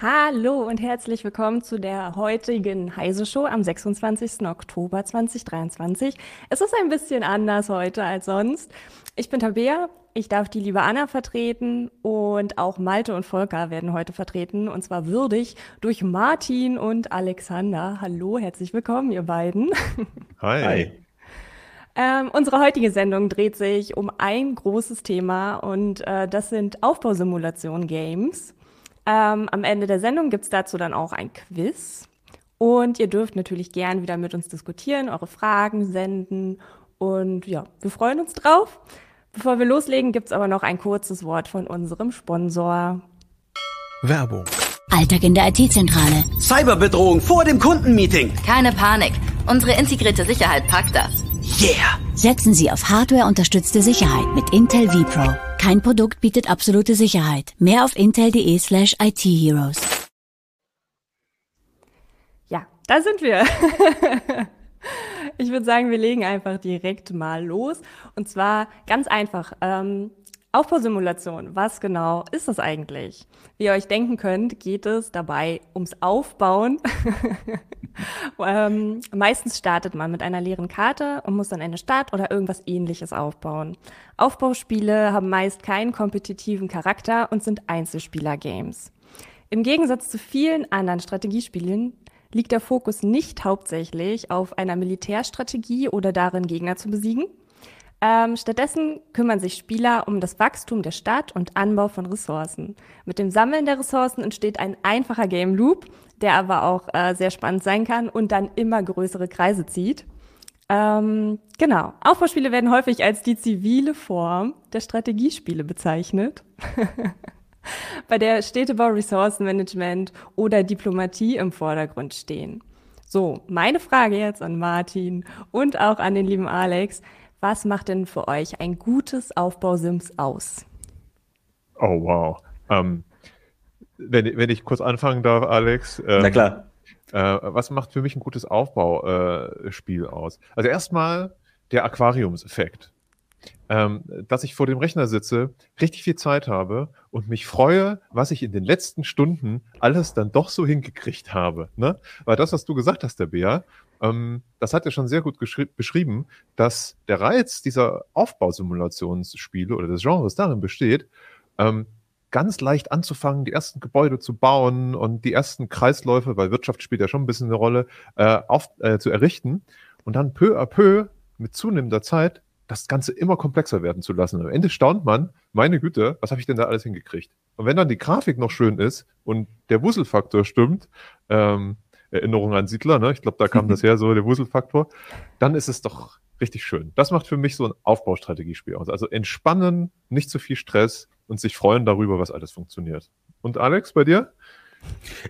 Hallo und herzlich willkommen zu der heutigen Heise Show am 26. Oktober 2023. Es ist ein bisschen anders heute als sonst. Ich bin Tabea, ich darf die liebe Anna vertreten und auch Malte und Volker werden heute vertreten und zwar würdig durch Martin und Alexander. Hallo, herzlich willkommen, ihr beiden. Hi. Hi. Ähm, unsere heutige Sendung dreht sich um ein großes Thema und äh, das sind Aufbausimulation-Games. Ähm, am Ende der Sendung gibt es dazu dann auch ein Quiz. Und ihr dürft natürlich gern wieder mit uns diskutieren, eure Fragen senden. Und ja, wir freuen uns drauf. Bevor wir loslegen, gibt es aber noch ein kurzes Wort von unserem Sponsor. Werbung. Alltag in der IT-Zentrale. Cyberbedrohung vor dem Kundenmeeting. Keine Panik. Unsere integrierte Sicherheit packt das. Yeah! Setzen Sie auf Hardware-unterstützte Sicherheit mit Intel vPro. Kein Produkt bietet absolute Sicherheit. Mehr auf intel.de slash itheroes. Ja, da sind wir. ich würde sagen, wir legen einfach direkt mal los. Und zwar ganz einfach. Ähm, Aufbausimulation, was genau ist das eigentlich? Wie ihr euch denken könnt, geht es dabei ums Aufbauen. ähm, meistens startet man mit einer leeren Karte und muss dann eine Stadt oder irgendwas ähnliches aufbauen. Aufbauspiele haben meist keinen kompetitiven Charakter und sind Einzelspieler-Games. Im Gegensatz zu vielen anderen Strategiespielen liegt der Fokus nicht hauptsächlich auf einer Militärstrategie oder darin, Gegner zu besiegen, ähm, stattdessen kümmern sich Spieler um das Wachstum der Stadt und Anbau von Ressourcen. Mit dem Sammeln der Ressourcen entsteht ein einfacher Game Loop, der aber auch äh, sehr spannend sein kann und dann immer größere Kreise zieht. Ähm, genau. Aufbauspiele werden häufig als die zivile Form der Strategiespiele bezeichnet. bei der Städtebau, Ressourcenmanagement oder Diplomatie im Vordergrund stehen. So, meine Frage jetzt an Martin und auch an den lieben Alex. Was macht denn für euch ein gutes Aufbausims aus? Oh, wow. Ähm, wenn, wenn ich kurz anfangen darf, Alex. Ähm, Na klar. Äh, was macht für mich ein gutes Aufbauspiel äh, aus? Also erstmal der Aquariumseffekt. Ähm, dass ich vor dem Rechner sitze, richtig viel Zeit habe und mich freue, was ich in den letzten Stunden alles dann doch so hingekriegt habe. Ne? Weil das, was du gesagt hast, der Bär, ähm, das hat er schon sehr gut beschrieben, dass der Reiz dieser Aufbausimulationsspiele oder des Genres darin besteht, ähm, ganz leicht anzufangen, die ersten Gebäude zu bauen und die ersten Kreisläufe, weil Wirtschaft spielt ja schon ein bisschen eine Rolle, äh, auf, äh, zu errichten und dann peu à peu mit zunehmender Zeit das Ganze immer komplexer werden zu lassen. Am Ende staunt man, meine Güte, was habe ich denn da alles hingekriegt? Und wenn dann die Grafik noch schön ist und der Wuselfaktor stimmt, ähm, Erinnerung an Siedler, ne? ich glaube, da kam das her, so der Wuselfaktor, dann ist es doch richtig schön. Das macht für mich so ein Aufbaustrategiespiel aus. Also entspannen, nicht zu viel Stress und sich freuen darüber, was alles funktioniert. Und Alex, bei dir?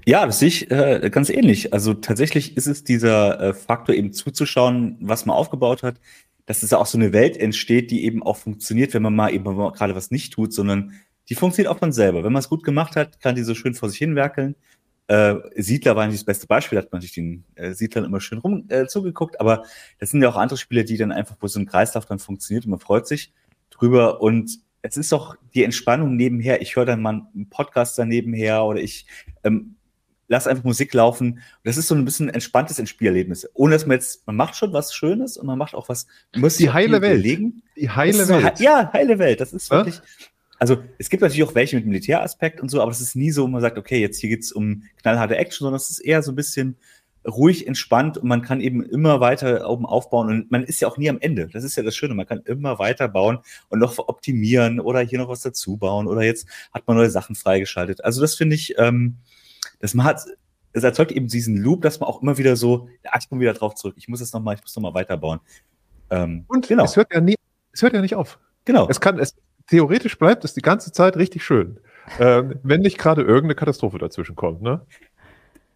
Ja, das sehe ich äh, ganz ähnlich. Also tatsächlich ist es dieser äh, Faktor, eben zuzuschauen, was man aufgebaut hat, dass es auch so eine Welt entsteht, die eben auch funktioniert, wenn man mal eben gerade was nicht tut, sondern die funktioniert auch von selber. Wenn man es gut gemacht hat, kann die so schön vor sich hinwerkeln. Äh, Siedler war nicht das beste Beispiel, hat man sich den äh, Siedlern immer schön rum äh, zugeguckt, aber das sind ja auch andere Spiele, die dann einfach, wo so ein Kreislauf dann funktioniert und man freut sich drüber und es ist doch die Entspannung nebenher. Ich höre dann mal einen Podcast daneben her oder ich ähm, lasse einfach Musik laufen. Das ist so ein bisschen entspanntes Spiellerlebnis. Ohne dass man jetzt, man macht schon was Schönes und man macht auch was. Muss die heile Welt. Belegen. Die heile Welt. So, ja, heile Welt. Das ist wirklich. Ja? Also es gibt natürlich auch welche mit Militäraspekt und so, aber es ist nie so, man sagt, okay, jetzt hier geht's um knallharte Action, sondern es ist eher so ein bisschen ruhig, entspannt und man kann eben immer weiter oben aufbauen und man ist ja auch nie am Ende. Das ist ja das Schöne, man kann immer weiter bauen und noch optimieren oder hier noch was dazu bauen oder jetzt hat man neue Sachen freigeschaltet. Also das finde ich, ähm, das man hat, es erzeugt eben diesen Loop, dass man auch immer wieder so, ja, ich komme wieder drauf zurück, ich muss es nochmal, ich muss nochmal weiterbauen. Ähm, und genau. es hört ja nie, es hört ja nicht auf. Genau. Es kann, es, theoretisch bleibt es die ganze Zeit richtig schön. Ähm, wenn nicht gerade irgendeine Katastrophe dazwischen kommt, ne?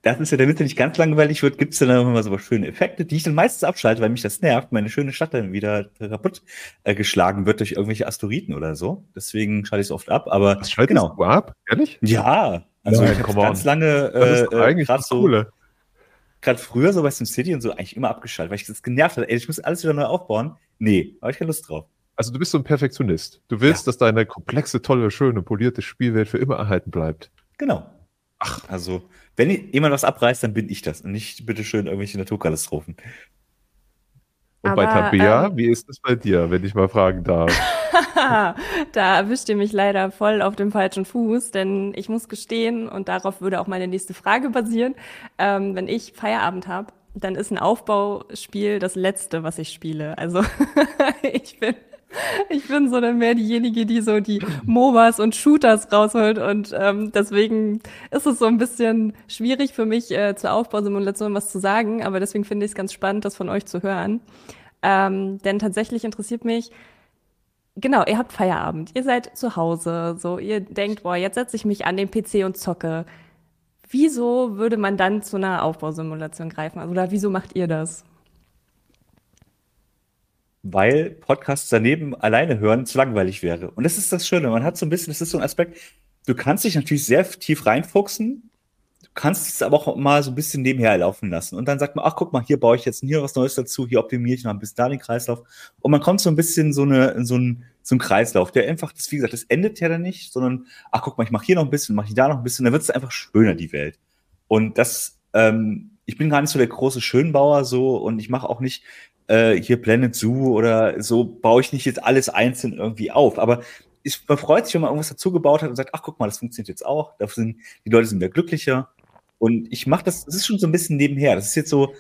Das ist ja, damit es nicht ganz langweilig wird, gibt es dann immer so schöne Effekte, die ich dann meistens abschalte, weil mich das nervt, meine schöne Stadt dann wieder kaputt äh, geschlagen wird durch irgendwelche Asteroiden oder so. Deswegen schalte ich es oft ab. Aber Was schaltest genau. du ab? Ehrlich? Ja. Also Nein, ich habe ganz lange äh, eigentlich gerade so gerade früher so bei SimCity und so eigentlich immer abgeschaltet, weil ich das genervt habe. Ey, ich muss alles wieder neu aufbauen. Nee, habe ich keine Lust drauf. Also du bist so ein Perfektionist. Du willst, ja. dass deine komplexe, tolle, schöne, polierte Spielwelt für immer erhalten bleibt. Genau. Ach. Also, wenn jemand was abreißt, dann bin ich das und nicht bitteschön irgendwelche Naturkatastrophen. Und Aber, bei Tabea, ähm, wie ist es bei dir, wenn ich mal fragen darf? da erwischt ihr mich leider voll auf dem falschen Fuß, denn ich muss gestehen, und darauf würde auch meine nächste Frage basieren, ähm, wenn ich Feierabend habe, dann ist ein Aufbauspiel das letzte, was ich spiele. Also ich bin ich bin so dann mehr diejenige, die so die MOBAs und Shooters rausholt und ähm, deswegen ist es so ein bisschen schwierig für mich äh, zur Aufbausimulation was zu sagen, aber deswegen finde ich es ganz spannend, das von euch zu hören. Ähm, denn tatsächlich interessiert mich, genau, ihr habt Feierabend, ihr seid zu Hause, so ihr denkt, boah, jetzt setze ich mich an den PC und zocke. Wieso würde man dann zu einer Aufbausimulation greifen? Also, oder wieso macht ihr das? Weil Podcasts daneben alleine hören zu langweilig wäre. Und das ist das Schöne. Man hat so ein bisschen, das ist so ein Aspekt, du kannst dich natürlich sehr tief reinfuchsen, du kannst es aber auch mal so ein bisschen nebenher laufen lassen. Und dann sagt man, ach, guck mal, hier baue ich jetzt hier was Neues dazu, hier optimiere ich noch ein bisschen da den Kreislauf. Und man kommt so ein bisschen so eine, in so ein, so ein Kreislauf, der einfach, das, wie gesagt, das endet ja dann nicht, sondern, ach guck mal, ich mache hier noch ein bisschen, mache ich da noch ein bisschen, dann wird es einfach schöner, die Welt. Und das, ähm, ich bin gar nicht so der große Schönbauer so und ich mache auch nicht äh, hier Planet Zoo oder so, baue ich nicht jetzt alles einzeln irgendwie auf. Aber ich, man freut sich, wenn man irgendwas dazu gebaut hat und sagt, ach guck mal, das funktioniert jetzt auch, sind, die Leute sind mehr glücklicher. Und ich mache das, das ist schon so ein bisschen nebenher. Das ist jetzt so,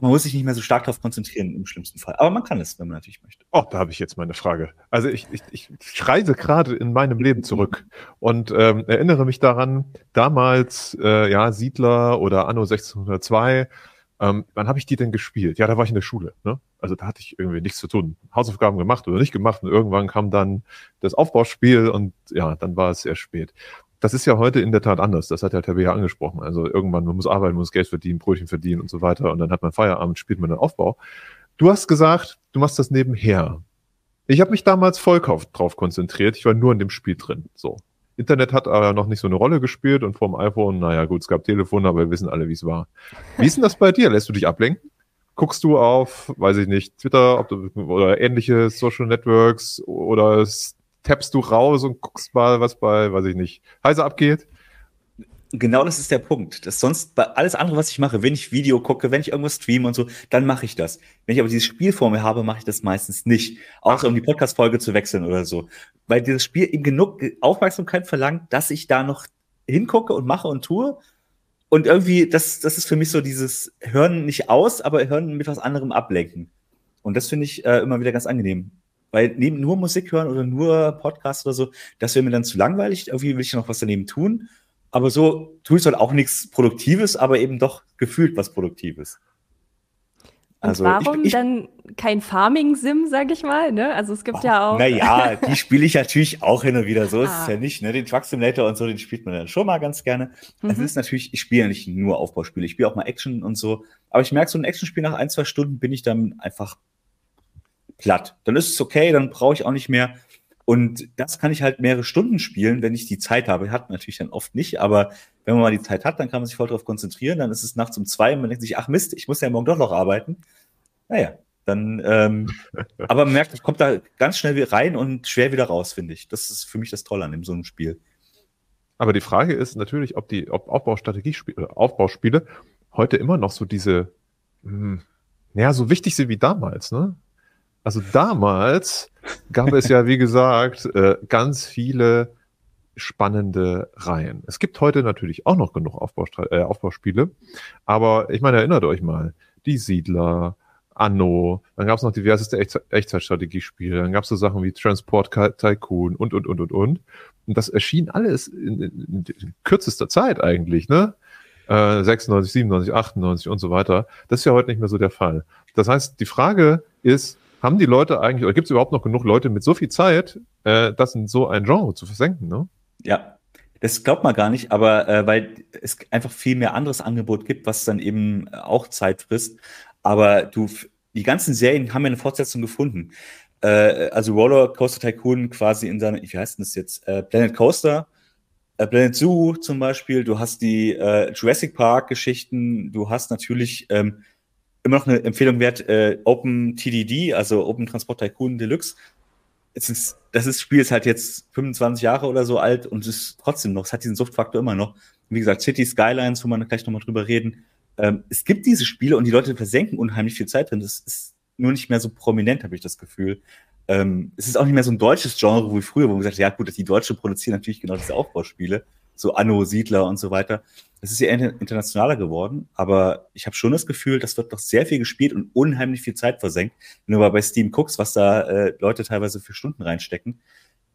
man muss sich nicht mehr so stark darauf konzentrieren im schlimmsten Fall. Aber man kann es, wenn man natürlich möchte. Oh, da habe ich jetzt meine Frage. Also ich, ich, ich reise gerade in meinem Leben zurück und ähm, erinnere mich daran, damals, äh, ja, Siedler oder Anno 1602, ähm, wann habe ich die denn gespielt? Ja, da war ich in der Schule. Ne? Also da hatte ich irgendwie nichts zu tun. Hausaufgaben gemacht oder nicht gemacht und irgendwann kam dann das Aufbauspiel und ja, dann war es sehr spät. Das ist ja heute in der Tat anders. Das hat ja Tabea angesprochen. Also irgendwann, man muss arbeiten, man muss Geld verdienen, Brötchen verdienen und so weiter. Und dann hat man Feierabend, spielt man den Aufbau. Du hast gesagt, du machst das nebenher. Ich habe mich damals voll drauf konzentriert. Ich war nur in dem Spiel drin. So. Internet hat aber noch nicht so eine Rolle gespielt und vom iPhone, naja gut, es gab Telefone, aber wir wissen alle, wie es war. Wie ist denn das bei dir? Lässt du dich ablenken? Guckst du auf, weiß ich nicht, Twitter du, oder ähnliche Social Networks oder tappst du raus und guckst mal, was bei, weiß ich nicht, Heise abgeht? Genau das ist der Punkt. Das sonst bei alles andere, was ich mache, wenn ich Video gucke, wenn ich irgendwas streame und so, dann mache ich das. Wenn ich aber dieses Spiel vor mir habe, mache ich das meistens nicht. Außer um die Podcast-Folge zu wechseln oder so. Weil dieses Spiel eben genug Aufmerksamkeit verlangt, dass ich da noch hingucke und mache und tue. Und irgendwie, das, das ist für mich so dieses Hören nicht aus, aber Hören mit was anderem ablenken. Und das finde ich äh, immer wieder ganz angenehm. Weil neben nur Musik hören oder nur Podcast oder so, das wäre mir dann zu langweilig. Irgendwie will ich noch was daneben tun. Aber so tue ich halt auch nichts Produktives, aber eben doch gefühlt was Produktives. Also Und warum ich, ich, dann kein Farming-Sim, sag ich mal? Ne? Also es gibt oh, ja auch. Naja, die spiele ich natürlich auch hin und wieder. So ah. ist es ah. ja nicht. Ne? Den Truck Simulator und so, den spielt man dann schon mal ganz gerne. Mhm. Es ist natürlich, ich spiele ja nicht nur Aufbauspiele, ich spiele auch mal Action und so. Aber ich merke, so ein Actionspiel nach ein, zwei Stunden bin ich dann einfach platt. Dann ist es okay, dann brauche ich auch nicht mehr und das kann ich halt mehrere Stunden spielen, wenn ich die Zeit habe. Hat natürlich dann oft nicht, aber wenn man mal die Zeit hat, dann kann man sich voll darauf konzentrieren. Dann ist es nachts um zwei und man denkt sich, ach Mist, ich muss ja morgen doch noch arbeiten. Naja, dann, ähm, aber man merkt, ich komme da ganz schnell rein und schwer wieder raus, finde ich. Das ist für mich das Tolle an dem, so einem Spiel. Aber die Frage ist natürlich, ob die ob Aufbaustrategiespiele, äh, Aufbauspiele heute immer noch so diese, mh, hm, ja, so wichtig sind wie damals, ne? Also damals gab es ja, wie gesagt, äh, ganz viele spannende Reihen. Es gibt heute natürlich auch noch genug Aufbaustra äh, Aufbauspiele, aber ich meine, erinnert euch mal, die Siedler, Anno, dann gab es noch diverseste Echt Echtzeitstrategiespiele, dann gab es so Sachen wie Transport Tycoon und, und, und, und, und. Und das erschien alles in, in, in kürzester Zeit eigentlich, ne? Äh, 96, 97, 98 und so weiter. Das ist ja heute nicht mehr so der Fall. Das heißt, die Frage ist, haben die Leute eigentlich, oder gibt es überhaupt noch genug Leute mit so viel Zeit, äh, das in so ein Genre zu versenken, ne? Ja, das glaubt man gar nicht, aber äh, weil es einfach viel mehr anderes Angebot gibt, was dann eben auch Zeit frisst. Aber du, die ganzen Serien haben ja eine Fortsetzung gefunden. Äh, also Roller Coaster Tycoon quasi in seiner, wie heißt denn das jetzt? Äh, Planet Coaster, äh, Planet Zoo zum Beispiel. Du hast die äh, Jurassic Park Geschichten. Du hast natürlich ähm, immer noch eine Empfehlung wert, äh, Open TDD, also Open Transport Tycoon Deluxe. ist, das ist, Spiel ist halt jetzt 25 Jahre oder so alt und ist trotzdem noch, es hat diesen Suchtfaktor immer noch. Wie gesagt, City Skylines, wo man gleich nochmal drüber reden. Ähm, es gibt diese Spiele und die Leute versenken unheimlich viel Zeit drin. Das ist nur nicht mehr so prominent, habe ich das Gefühl. Ähm, es ist auch nicht mehr so ein deutsches Genre wie früher, wo man gesagt hat, ja gut, dass die Deutschen produzieren natürlich genau diese Aufbauspiele, so Anno, Siedler und so weiter. Das ist ja internationaler geworden, aber ich habe schon das Gefühl, das wird doch sehr viel gespielt und unheimlich viel Zeit versenkt. Wenn du mal bei Steam guckst, was da äh, Leute teilweise für Stunden reinstecken.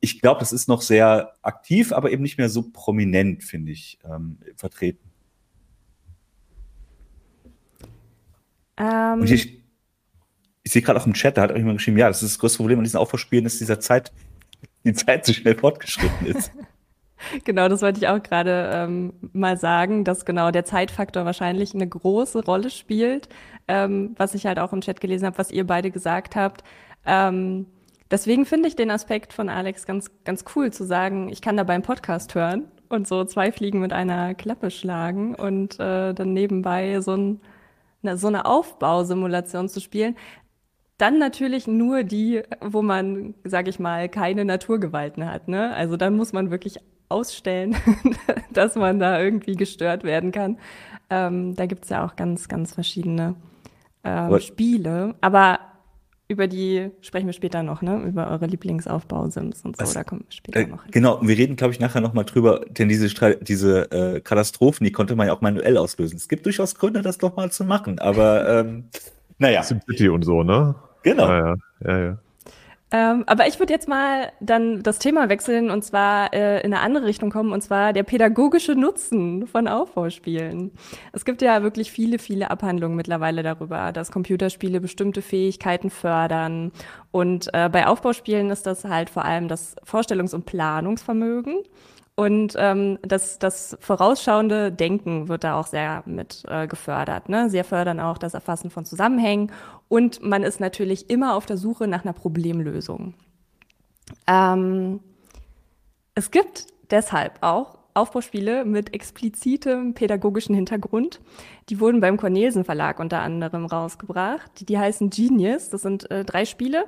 Ich glaube, das ist noch sehr aktiv, aber eben nicht mehr so prominent, finde ich, ähm, vertreten. Ähm, Und ich, ich sehe gerade auch im Chat, da hat jemand geschrieben, ja, das ist das größte Problem an diesen Aufbauspielen, dass dieser Zeit, die Zeit zu schnell fortgeschritten ist. Genau, das wollte ich auch gerade ähm, mal sagen, dass genau der Zeitfaktor wahrscheinlich eine große Rolle spielt, ähm, was ich halt auch im Chat gelesen habe, was ihr beide gesagt habt. Ähm, deswegen finde ich den Aspekt von Alex ganz, ganz cool zu sagen, ich kann dabei einen Podcast hören und so zwei Fliegen mit einer Klappe schlagen und äh, dann nebenbei so, ein, eine, so eine Aufbausimulation zu spielen. Dann natürlich nur die, wo man, sage ich mal, keine Naturgewalten hat. Ne? Also dann muss man wirklich ausstellen, dass man da irgendwie gestört werden kann. Ähm, da gibt's ja auch ganz, ganz verschiedene ähm, Spiele. Aber über die sprechen wir später noch, ne? Über eure Lieblingsaufbausims und so. Was? Da kommen wir später Äh, noch hin. genau, und wir reden, glaube ich, nachher nochmal drüber, denn diese, Stra- diese äh, Katastrophen, die konnte man ja auch manuell auslösen. Es gibt durchaus Gründe, das doch mal zu machen, aber ähm, naja, SimCity und so, ne? genau. Ja, ja, ja, ja. Ähm, aber ich würde jetzt mal dann das Thema wechseln und zwar äh, in eine andere Richtung kommen, und zwar der pädagogische Nutzen von Aufbauspielen. Es gibt ja wirklich viele, viele Abhandlungen mittlerweile darüber, dass Computerspiele bestimmte Fähigkeiten fördern. Und äh, bei Aufbauspielen ist das halt vor allem das Vorstellungs- und Planungsvermögen. Und ähm, das, das vorausschauende Denken wird da auch sehr mit äh, gefördert. Ne? Sie fördern auch das Erfassen von Zusammenhängen und man ist natürlich immer auf der Suche nach einer Problemlösung. Ähm, es gibt deshalb auch Aufbauspiele mit explizitem pädagogischen Hintergrund. Die wurden beim Cornelsen Verlag unter anderem rausgebracht. Die, die heißen Genius. Das sind äh, drei Spiele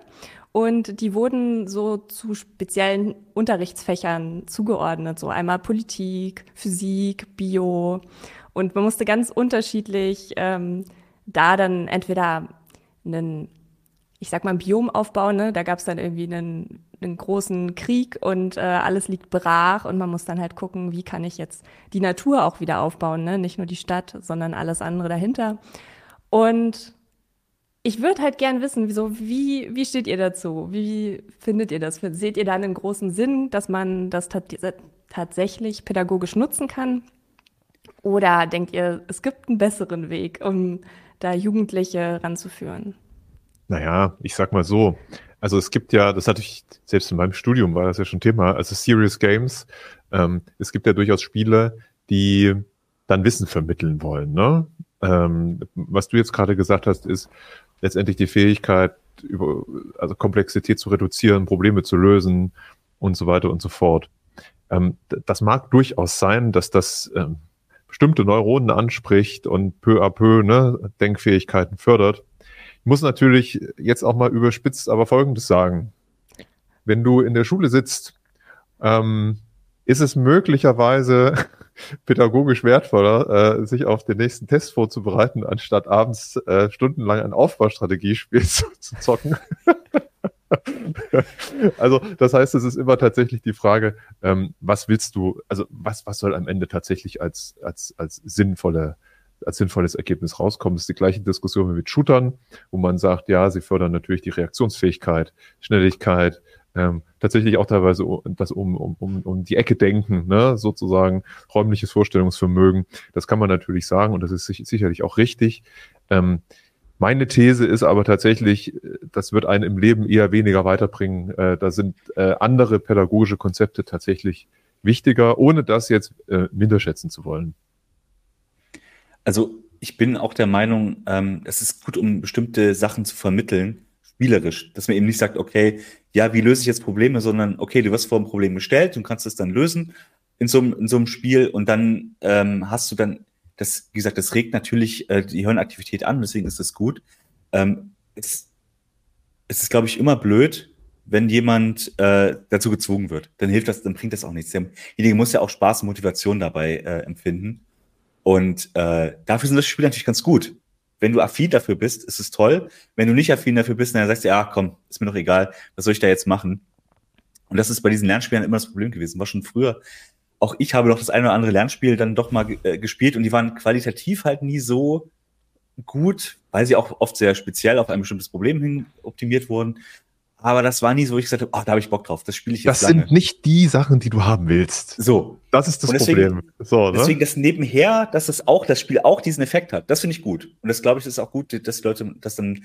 und die wurden so zu speziellen Unterrichtsfächern zugeordnet. So einmal Politik, Physik, Bio. Und man musste ganz unterschiedlich ähm, da dann entweder einen, ich sag mal, ein Biom aufbauen. Ne? Da gab es dann irgendwie einen, einen großen Krieg und äh, alles liegt brach und man muss dann halt gucken, wie kann ich jetzt die Natur auch wieder aufbauen. Ne? Nicht nur die Stadt, sondern alles andere dahinter. Und ich würde halt gern wissen, wieso, wie, wie steht ihr dazu? Wie findet ihr das? Seht ihr da einen großen Sinn, dass man das tat tatsächlich pädagogisch nutzen kann? Oder denkt ihr, es gibt einen besseren Weg, um da Jugendliche ranzuführen? Naja, ich sag mal so. Also es gibt ja, das hatte ich, selbst in meinem Studium war das ja schon Thema, also Serious Games. Ähm, es gibt ja durchaus Spiele, die dann Wissen vermitteln wollen. Ne? Ähm, was du jetzt gerade gesagt hast, ist letztendlich die Fähigkeit, über, also Komplexität zu reduzieren, Probleme zu lösen und so weiter und so fort. Ähm, das mag durchaus sein, dass das ähm, bestimmte Neuronen anspricht und peu à peu ne, Denkfähigkeiten fördert. Muss natürlich jetzt auch mal überspitzt aber Folgendes sagen. Wenn du in der Schule sitzt, ähm, ist es möglicherweise pädagogisch wertvoller, äh, sich auf den nächsten Test vorzubereiten, anstatt abends äh, stundenlang ein Aufbaustrategiespiel zu, zu zocken. also das heißt, es ist immer tatsächlich die Frage, ähm, was willst du, also was, was soll am Ende tatsächlich als, als, als sinnvolle als sinnvolles Ergebnis rauskommen. Das ist die gleiche Diskussion wie mit Shootern, wo man sagt, ja, sie fördern natürlich die Reaktionsfähigkeit, Schnelligkeit, ähm, tatsächlich auch teilweise das um, um, um, um die Ecke denken, ne, sozusagen räumliches Vorstellungsvermögen. Das kann man natürlich sagen und das ist sich, sicherlich auch richtig. Ähm, meine These ist aber tatsächlich, das wird einen im Leben eher weniger weiterbringen. Äh, da sind äh, andere pädagogische Konzepte tatsächlich wichtiger, ohne das jetzt äh, minderschätzen zu wollen. Also ich bin auch der Meinung, ähm, es ist gut, um bestimmte Sachen zu vermitteln, spielerisch, dass man eben nicht sagt, okay, ja, wie löse ich jetzt Probleme, sondern okay, du wirst vor ein Problem gestellt und kannst es dann lösen in so, einem, in so einem Spiel und dann ähm, hast du dann, das, wie gesagt, das regt natürlich äh, die Hirnaktivität an, deswegen ist das gut. Ähm, es, es ist, glaube ich, immer blöd, wenn jemand äh, dazu gezwungen wird. Dann hilft das, dann bringt das auch nichts. Derjenige muss ja auch Spaß und Motivation dabei äh, empfinden. Und äh, dafür sind das Spiele natürlich ganz gut. Wenn du affin dafür bist, ist es toll. Wenn du nicht affin dafür bist, dann sagst du, ja, komm, ist mir doch egal, was soll ich da jetzt machen? Und das ist bei diesen Lernspielen immer das Problem gewesen. War schon früher. Auch ich habe doch das eine oder andere Lernspiel dann doch mal äh, gespielt und die waren qualitativ halt nie so gut, weil sie auch oft sehr speziell auf ein bestimmtes Problem hin optimiert wurden. Aber das war nie so, wo ich gesagt habe, oh, da habe ich Bock drauf, das spiele ich jetzt Das lange. sind nicht die Sachen, die du haben willst. So. Das ist das deswegen, Problem. So, ne? Deswegen das nebenher, dass das auch, das Spiel auch diesen Effekt hat. Das finde ich gut. Und das glaube ich ist auch gut, dass Leute, dass dann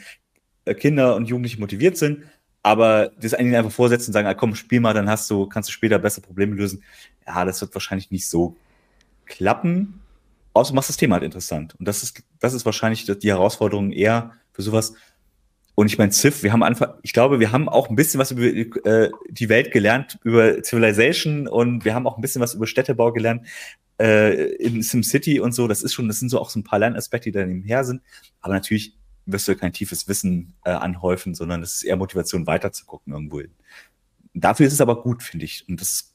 äh, Kinder und Jugendliche motiviert sind. Aber das eigentlich einfach vorsetzen und sagen, ah, komm, spiel mal, dann hast du, kannst du später besser Probleme lösen. Ja, das wird wahrscheinlich nicht so klappen. Außer machst das Thema halt interessant. Und das ist, das ist wahrscheinlich die Herausforderung eher für sowas. Und ich meine, Civ, wir haben einfach, ich glaube, wir haben auch ein bisschen was über äh, die Welt gelernt, über Civilization und wir haben auch ein bisschen was über Städtebau gelernt äh, in SimCity und so. Das ist schon, das sind so auch so ein paar Lernaspekte, die da nebenher sind. Aber natürlich wirst du kein tiefes Wissen äh, anhäufen, sondern es ist eher Motivation, weiterzugucken irgendwo hin. Dafür ist es aber gut, finde ich. Und das ist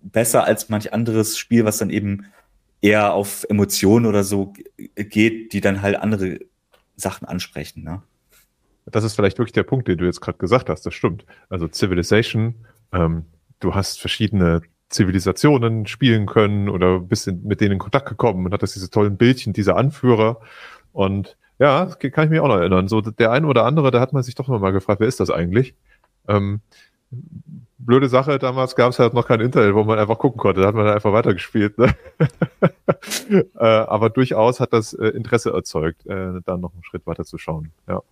besser als manch anderes Spiel, was dann eben eher auf Emotionen oder so geht, die dann halt andere Sachen ansprechen. Ne? Das ist vielleicht wirklich der Punkt, den du jetzt gerade gesagt hast. Das stimmt. Also Civilization, ähm, du hast verschiedene Zivilisationen spielen können oder bist in, mit denen in Kontakt gekommen und hattest diese tollen Bildchen, diese Anführer. Und ja, kann ich mich auch noch erinnern. So der eine oder andere, da hat man sich doch noch mal gefragt, wer ist das eigentlich? Ähm, blöde Sache, damals gab es halt noch kein Internet, wo man einfach gucken konnte. Da hat man einfach weitergespielt. Ne? äh, aber durchaus hat das äh, Interesse erzeugt, äh, da noch einen Schritt weiter zu schauen. Ja.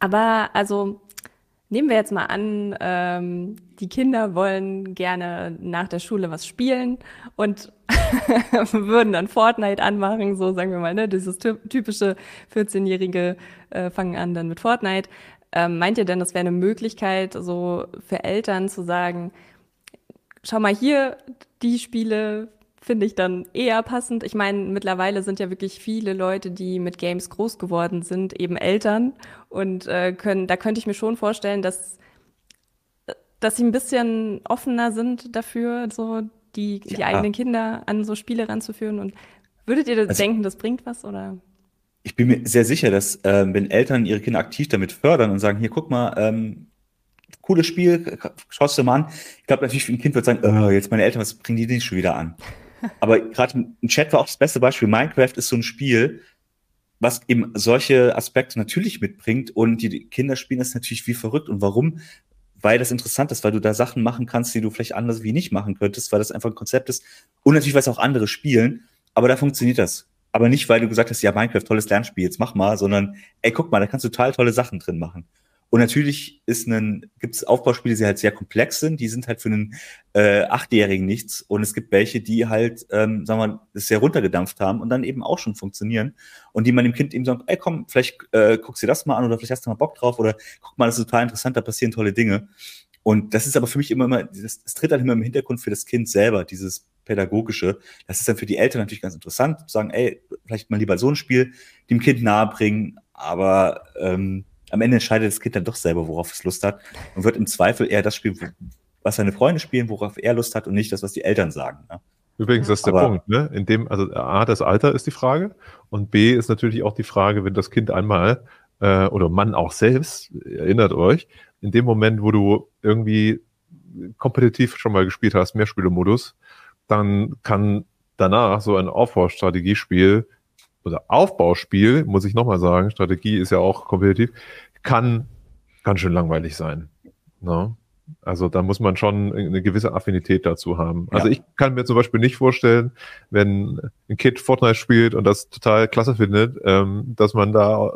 Aber also nehmen wir jetzt mal an, ähm, die Kinder wollen gerne nach der Schule was spielen und würden dann Fortnite anmachen, so sagen wir mal, ne, dieses typische 14-jährige äh, fangen an dann mit Fortnite. Ähm, meint ihr denn, das wäre eine Möglichkeit, so für Eltern zu sagen, schau mal hier, die Spiele finde ich dann eher passend. Ich meine, mittlerweile sind ja wirklich viele Leute, die mit Games groß geworden sind, eben Eltern und äh, können, da könnte ich mir schon vorstellen, dass dass sie ein bisschen offener sind dafür, so die, ja. die eigenen Kinder an so Spiele ranzuführen. Und würdet ihr also, denken, das bringt was oder? Ich bin mir sehr sicher, dass äh, wenn Eltern ihre Kinder aktiv damit fördern und sagen, hier guck mal, ähm, cooles Spiel, schaust du mal an. Ich glaube natürlich, ein Kind wird sagen, oh, jetzt meine Eltern, was bringen die denn schon wieder an? Aber gerade ein Chat war auch das beste Beispiel. Minecraft ist so ein Spiel, was eben solche Aspekte natürlich mitbringt und die Kinder spielen das natürlich wie verrückt. Und warum? Weil das interessant ist, weil du da Sachen machen kannst, die du vielleicht anders wie nicht machen könntest, weil das einfach ein Konzept ist. Und natürlich, weil es auch andere spielen. Aber da funktioniert das. Aber nicht, weil du gesagt hast, ja, Minecraft, tolles Lernspiel, jetzt mach mal, sondern, ey, guck mal, da kannst du total tolle Sachen drin machen. Und natürlich gibt es Aufbauspiele, die halt sehr komplex sind, die sind halt für einen äh, Achtjährigen nichts. Und es gibt welche, die halt, ähm, sagen wir mal, das sehr runtergedampft haben und dann eben auch schon funktionieren. Und die man dem Kind eben sagt, ey komm, vielleicht äh, guckst dir das mal an oder vielleicht hast du mal Bock drauf oder guck mal, das ist total interessant, da passieren tolle Dinge. Und das ist aber für mich immer, immer das, das tritt dann immer im Hintergrund für das Kind selber, dieses pädagogische. Das ist dann für die Eltern natürlich ganz interessant, zu sagen, ey, vielleicht mal lieber so ein Spiel dem Kind nahebringen, aber ähm, am Ende entscheidet das Kind dann doch selber, worauf es Lust hat und wird im Zweifel eher das spielen, was seine Freunde spielen, worauf er Lust hat und nicht das, was die Eltern sagen. Ne? Übrigens, das ist der Aber, Punkt, ne? In dem, also A, das Alter ist die Frage und B ist natürlich auch die Frage, wenn das Kind einmal äh, oder Mann auch selbst, erinnert euch, in dem Moment, wo du irgendwie kompetitiv schon mal gespielt hast, Mehrspielemodus, dann kann danach so ein Aufbaustrategiespiel oder Aufbauspiel, muss ich nochmal sagen, Strategie ist ja auch kompetitiv, kann ganz schön langweilig sein. Ne? Also da muss man schon eine gewisse Affinität dazu haben. Also ja. ich kann mir zum Beispiel nicht vorstellen, wenn ein Kind Fortnite spielt und das total klasse findet, ähm, dass man da,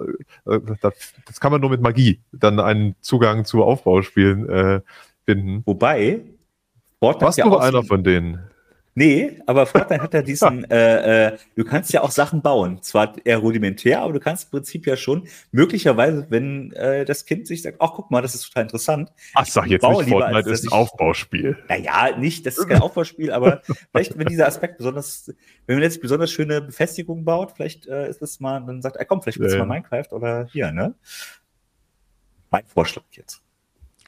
äh, das kann man nur mit Magie dann einen Zugang zu Aufbauspielen äh, finden. Wobei, Fortnite Warst ja du einer von denen? Nee, aber Fortnite hat ja diesen, äh, äh, du kannst ja auch Sachen bauen. Zwar eher rudimentär, aber du kannst im Prinzip ja schon, möglicherweise, wenn äh, das Kind sich sagt, ach guck mal, das ist total interessant. Ach, sag jetzt nicht, lieber, Fortnite ist ein Aufbauspiel. Naja, nicht, das ist kein Aufbauspiel, aber vielleicht, wenn dieser Aspekt besonders, wenn man jetzt besonders schöne Befestigungen baut, vielleicht äh, ist das mal, dann sagt er, komm, vielleicht willst du mal Minecraft oder hier, ne? Mein Vorschlag jetzt.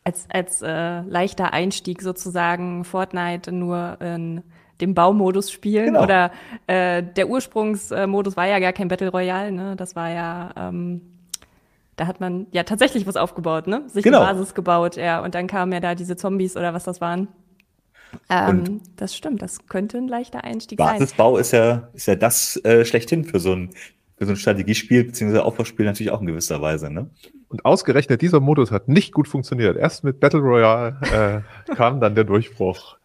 als, als äh, leichter Einstieg sozusagen Fortnite nur in dem Baumodus spielen. Genau. Oder äh, der Ursprungsmodus war ja gar kein Battle Royale, ne? Das war ja, ähm, da hat man ja tatsächlich was aufgebaut, ne? Sich genau. eine Basis gebaut, ja. Und dann kamen ja da diese Zombies oder was das waren. Ähm, das stimmt, das könnte ein leichter Einstieg Basisbau sein. Basisbau ist ja, ist ja das äh, schlechthin für so ein für so ein Strategiespiel bzw. Aufbauspiel natürlich auch in gewisser Weise. Ne? Und ausgerechnet dieser Modus hat nicht gut funktioniert. Erst mit Battle Royale äh, kam dann der Durchbruch.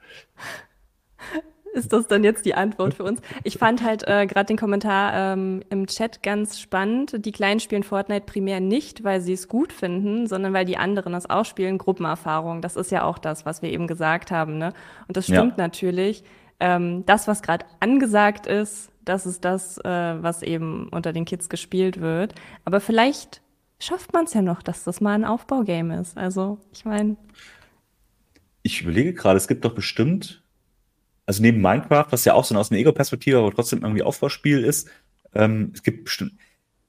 Ist das dann jetzt die Antwort für uns? Ich fand halt äh, gerade den Kommentar ähm, im Chat ganz spannend. Die Kleinen spielen Fortnite primär nicht, weil sie es gut finden, sondern weil die anderen es auch spielen. Gruppenerfahrung, das ist ja auch das, was wir eben gesagt haben. Ne? Und das stimmt ja. natürlich. Ähm, das, was gerade angesagt ist, das ist das, äh, was eben unter den Kids gespielt wird. Aber vielleicht schafft man es ja noch, dass das mal ein Aufbaugame ist. Also, ich meine. Ich überlege gerade, es gibt doch bestimmt, also neben Minecraft, was ja auch so aus einer Ego-Perspektive, aber trotzdem irgendwie Aufbauspiel ist, ähm, es gibt bestimmt,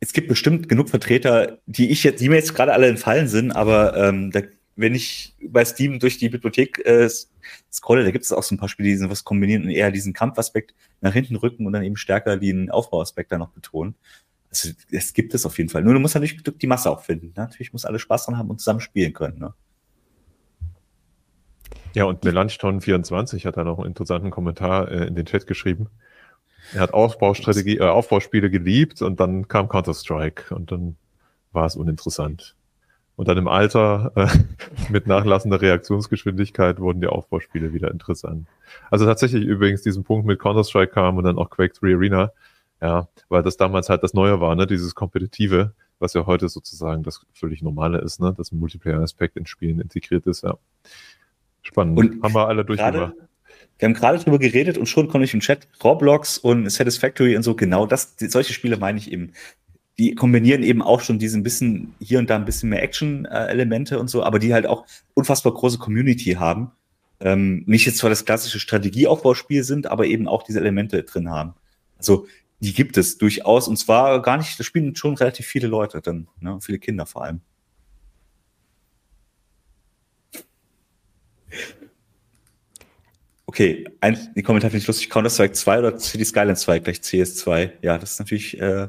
es gibt bestimmt genug Vertreter, die ich jetzt, die mir jetzt gerade alle entfallen sind, aber ähm, da wenn ich bei Steam durch die Bibliothek äh, scrolle, da gibt es auch so ein paar Spiele, die was kombinieren und eher diesen Kampfaspekt nach hinten rücken und dann eben stärker den Aufbauaspekt da noch betonen. Also es gibt es auf jeden Fall. Nur du musst natürlich die Masse auch finden. Ne? Natürlich muss alle Spaß dran haben und zusammen spielen können. Ne? Ja, und Melanchthon24 hat da noch einen interessanten Kommentar äh, in den Chat geschrieben. Er hat Aufbaustrategie, äh, Aufbauspiele geliebt und dann kam Counter-Strike und dann war es uninteressant. Und dann im Alter äh, mit nachlassender Reaktionsgeschwindigkeit wurden die Aufbauspiele wieder interessant. Also tatsächlich übrigens diesen Punkt mit Counter-Strike kam und dann auch Quake 3 Arena, ja, weil das damals halt das Neue war, ne, dieses Kompetitive, was ja heute sozusagen das völlig Normale ist, ne, dass ein Multiplayer-Aspekt in Spielen integriert ist, ja. Spannend. Und haben wir alle durchgemacht. Wir haben gerade drüber geredet und schon komme ich im Chat Roblox und Satisfactory und so, genau das, solche Spiele meine ich eben die kombinieren eben auch schon diesen bisschen hier und da ein bisschen mehr Action-Elemente und so, aber die halt auch unfassbar große Community haben. Ähm, nicht jetzt zwar das klassische Strategieaufbauspiel sind, aber eben auch diese Elemente drin haben. Also die gibt es durchaus und zwar gar nicht, da spielen schon relativ viele Leute dann, ne? viele Kinder vor allem. Okay, ein die Kommentar finde ich lustig. Counter-Strike 2 oder City Skylines 2 gleich CS2. Ja, das ist natürlich äh,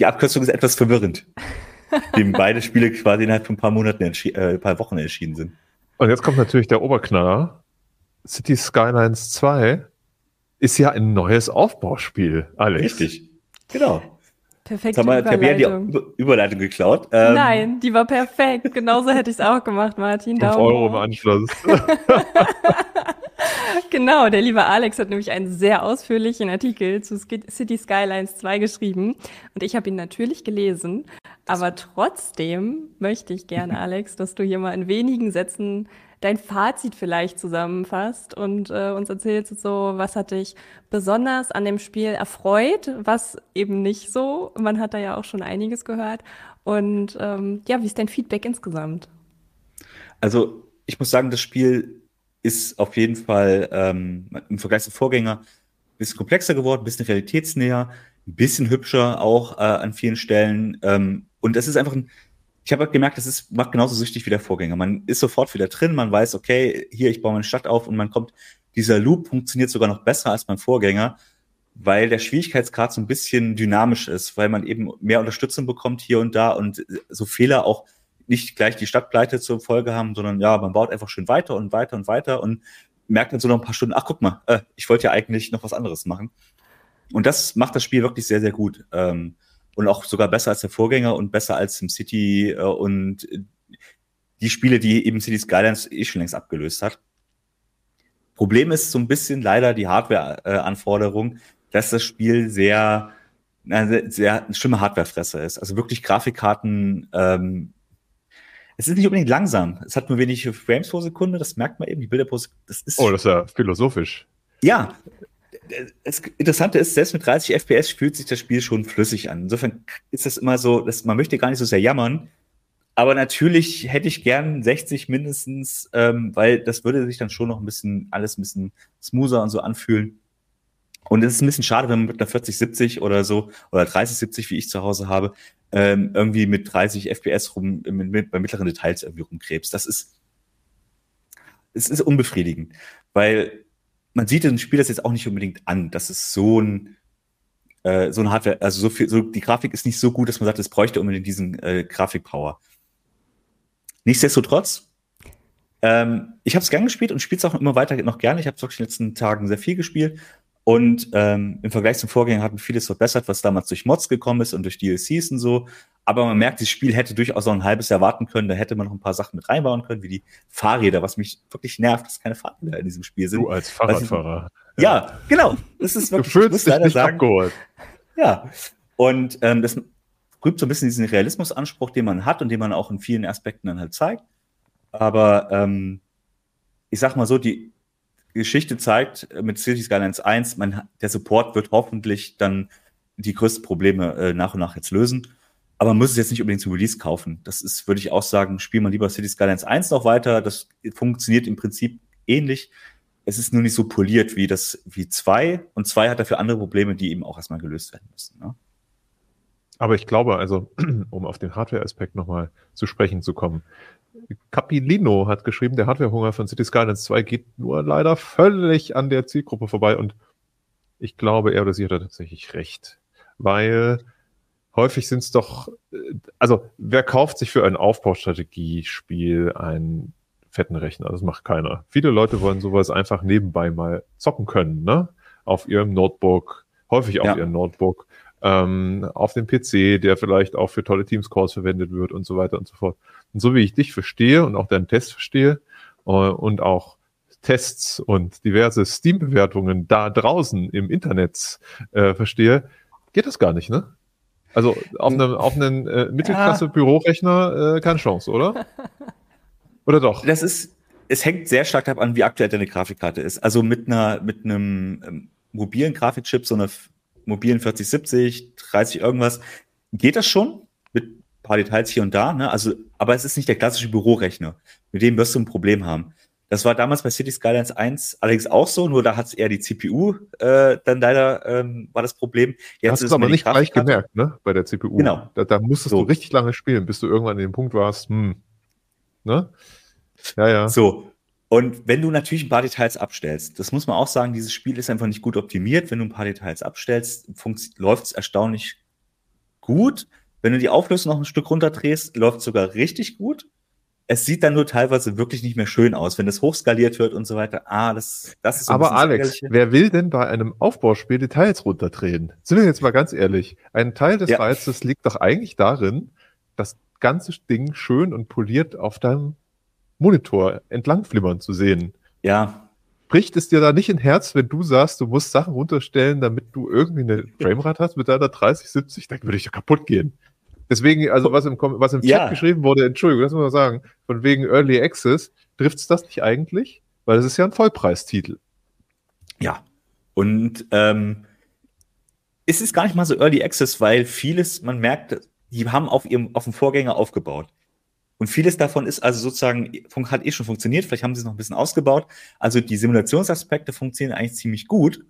die Abkürzung ist etwas verwirrend. dem beide Spiele quasi innerhalb von ein paar Monaten, äh, ein paar Wochen erschienen sind. Und jetzt kommt natürlich der Oberknaller. City Skylines 2 ist ja ein neues Aufbauspiel, Alex. Richtig. Genau. Perfekt. Haben wir Überleitung. die Überleitung geklaut? Ähm, Nein, die war perfekt. Genauso hätte ich es auch gemacht, Martin. 5 Euro im Anschluss. genau, der liebe Alex hat nämlich einen sehr ausführlichen Artikel zu City Skylines 2 geschrieben und ich habe ihn natürlich gelesen, aber trotzdem möchte ich gerne, Alex, dass du hier mal in wenigen Sätzen dein Fazit vielleicht zusammenfasst und äh, uns erzählst so, was hat dich besonders an dem Spiel erfreut, was eben nicht so. Man hat da ja auch schon einiges gehört. Und ähm, ja, wie ist dein Feedback insgesamt? Also ich muss sagen, das Spiel ist auf jeden Fall ähm, im Vergleich zum Vorgänger ein bisschen komplexer geworden, ein bisschen realitätsnäher, ein bisschen hübscher auch äh, an vielen Stellen. Ähm, und es ist einfach ein, ich habe halt gemerkt, das ist, macht genauso süchtig wie der Vorgänger. Man ist sofort wieder drin, man weiß, okay, hier, ich baue meine Stadt auf und man kommt, dieser Loop funktioniert sogar noch besser als beim Vorgänger, weil der Schwierigkeitsgrad so ein bisschen dynamisch ist, weil man eben mehr Unterstützung bekommt hier und da und so Fehler auch nicht gleich die Stadtpleite zur Folge haben, sondern ja, man baut einfach schön weiter und weiter und weiter und merkt dann so noch ein paar Stunden, ach guck mal, äh, ich wollte ja eigentlich noch was anderes machen. Und das macht das Spiel wirklich sehr, sehr gut. Ähm, und auch sogar besser als der Vorgänger und besser als im City äh, und die Spiele, die eben City Skylines eh schon längst abgelöst hat. Problem ist so ein bisschen leider die Hardware-Anforderung, dass das Spiel sehr, äh, sehr schlimme Hardwarefresser ist. Also wirklich Grafikkarten ähm, es ist nicht unbedingt langsam. Es hat nur wenig Frames pro Sekunde, das merkt man eben. Die Bilder pro Sekunde, das ist. Oh, das ist ja philosophisch. Ja. Das Interessante ist, selbst mit 30 FPS fühlt sich das Spiel schon flüssig an. Insofern ist das immer so, dass man möchte gar nicht so sehr jammern. Aber natürlich hätte ich gern 60 mindestens, ähm, weil das würde sich dann schon noch ein bisschen, alles ein bisschen smoother und so anfühlen. Und es ist ein bisschen schade, wenn man mit einer 4070 oder so oder 3070, wie ich zu Hause habe, ähm, irgendwie mit 30 FPS rum, mit, mit, bei mittleren Details irgendwie rumkrebst. Das ist, es ist unbefriedigend, weil man sieht dem Spiel das jetzt auch nicht unbedingt an, dass es so ein äh, so ein Hardware, also so viel, so die Grafik ist nicht so gut, dass man sagt, es bräuchte unbedingt diesen äh, Grafikpower. Nichtsdestotrotz, ähm, ich habe es gern gespielt und spiele es auch immer weiter noch gerne. Ich habe es in den letzten Tagen sehr viel gespielt und ähm, im Vergleich zum Vorgänger hat man vieles verbessert, was damals durch Mods gekommen ist und durch DLCs und so. Aber man merkt, das Spiel hätte durchaus noch ein halbes Jahr warten können. Da hätte man noch ein paar Sachen mit reinbauen können, wie die Fahrräder, was mich wirklich nervt, dass keine Fahrräder in diesem Spiel sind. Du als Fahrradfahrer. Ich, ja. ja, genau. Das ist wirklich, du fühlst dich nicht sagen, abgeholt. Ja. Und ähm, das rübt so ein bisschen diesen Realismusanspruch, den man hat und den man auch in vielen Aspekten dann halt zeigt. Aber ähm, ich sag mal so, die Geschichte zeigt äh, mit City Skylines 1, man, der Support wird hoffentlich dann die größten Probleme äh, nach und nach jetzt lösen. Aber man muss es jetzt nicht unbedingt zum Release kaufen. Das ist, würde ich auch sagen, spiel mal lieber City Skylines 1 noch weiter. Das funktioniert im Prinzip ähnlich. Es ist nur nicht so poliert wie das, wie 2. Und 2 hat dafür andere Probleme, die eben auch erstmal gelöst werden müssen. Ne? Aber ich glaube, also, um auf den Hardware-Aspekt nochmal zu sprechen zu kommen, Capilino hat geschrieben, der Hardwarehunger von City Skylines 2 geht nur leider völlig an der Zielgruppe vorbei und ich glaube, er oder sie hat da tatsächlich recht. Weil häufig sind es doch, also wer kauft sich für ein Aufbaustrategiespiel einen fetten Rechner? Das macht keiner. Viele Leute wollen sowas einfach nebenbei mal zocken können, ne? Auf ihrem Notebook, häufig auf ja. ihrem Notebook, ähm, auf dem PC, der vielleicht auch für tolle Teams-Calls verwendet wird und so weiter und so fort. Und so wie ich dich verstehe und auch deinen Test verstehe äh, und auch Tests und diverse Steam-Bewertungen da draußen im Internet äh, verstehe, geht das gar nicht, ne? Also auf einem, auf einem äh, Mittelklasse-Bürorechner äh, keine Chance, oder? Oder doch? Das ist, es hängt sehr stark davon an, wie aktuell deine Grafikkarte ist. Also mit einer, mit einem ähm, mobilen Grafikchip, so einer mobilen 4070, 30 irgendwas, geht das schon paar Details hier und da, ne? Also, aber es ist nicht der klassische Bürorechner. Mit dem wirst du ein Problem haben. Das war damals bei City Skylines 1 allerdings auch so, nur da hat es eher die CPU äh, dann leider ähm, war das Problem. Jetzt hast du aber nicht gleich gemerkt, ne? Bei der CPU. Genau. Da, da musstest so. du richtig lange spielen, bis du irgendwann an dem Punkt warst, hm, ne? Ja, ja. So. Und wenn du natürlich ein paar Details abstellst, das muss man auch sagen, dieses Spiel ist einfach nicht gut optimiert. Wenn du ein paar Details abstellst, läuft es erstaunlich gut. Wenn du die Auflösung noch ein Stück runterdrehst, läuft sogar richtig gut. Es sieht dann nur teilweise wirklich nicht mehr schön aus, wenn es hochskaliert wird und so weiter. Ah, das, das ist so Aber Alex, wer will denn bei einem Aufbauspiel Details runterdrehen? Sind wir jetzt mal ganz ehrlich. Ein Teil des ja. Reizes liegt doch eigentlich darin, das ganze Ding schön und poliert auf deinem Monitor entlangflimmern zu sehen. Ja. Bricht es dir da nicht in Herz, wenn du sagst, du musst Sachen runterstellen, damit du irgendwie eine Framerate hast mit deiner 3070? Dann würde ich ja kaputt gehen. Deswegen, also was im, was im Chat ja. geschrieben wurde, Entschuldigung, das muss man sagen, von wegen Early Access, trifft es das nicht eigentlich? Weil es ist ja ein Vollpreistitel. Ja. Und ähm, es ist gar nicht mal so Early Access, weil vieles, man merkt, die haben auf ihrem, auf dem Vorgänger aufgebaut. Und vieles davon ist also sozusagen, hat eh schon funktioniert, vielleicht haben sie es noch ein bisschen ausgebaut. Also die Simulationsaspekte funktionieren eigentlich ziemlich gut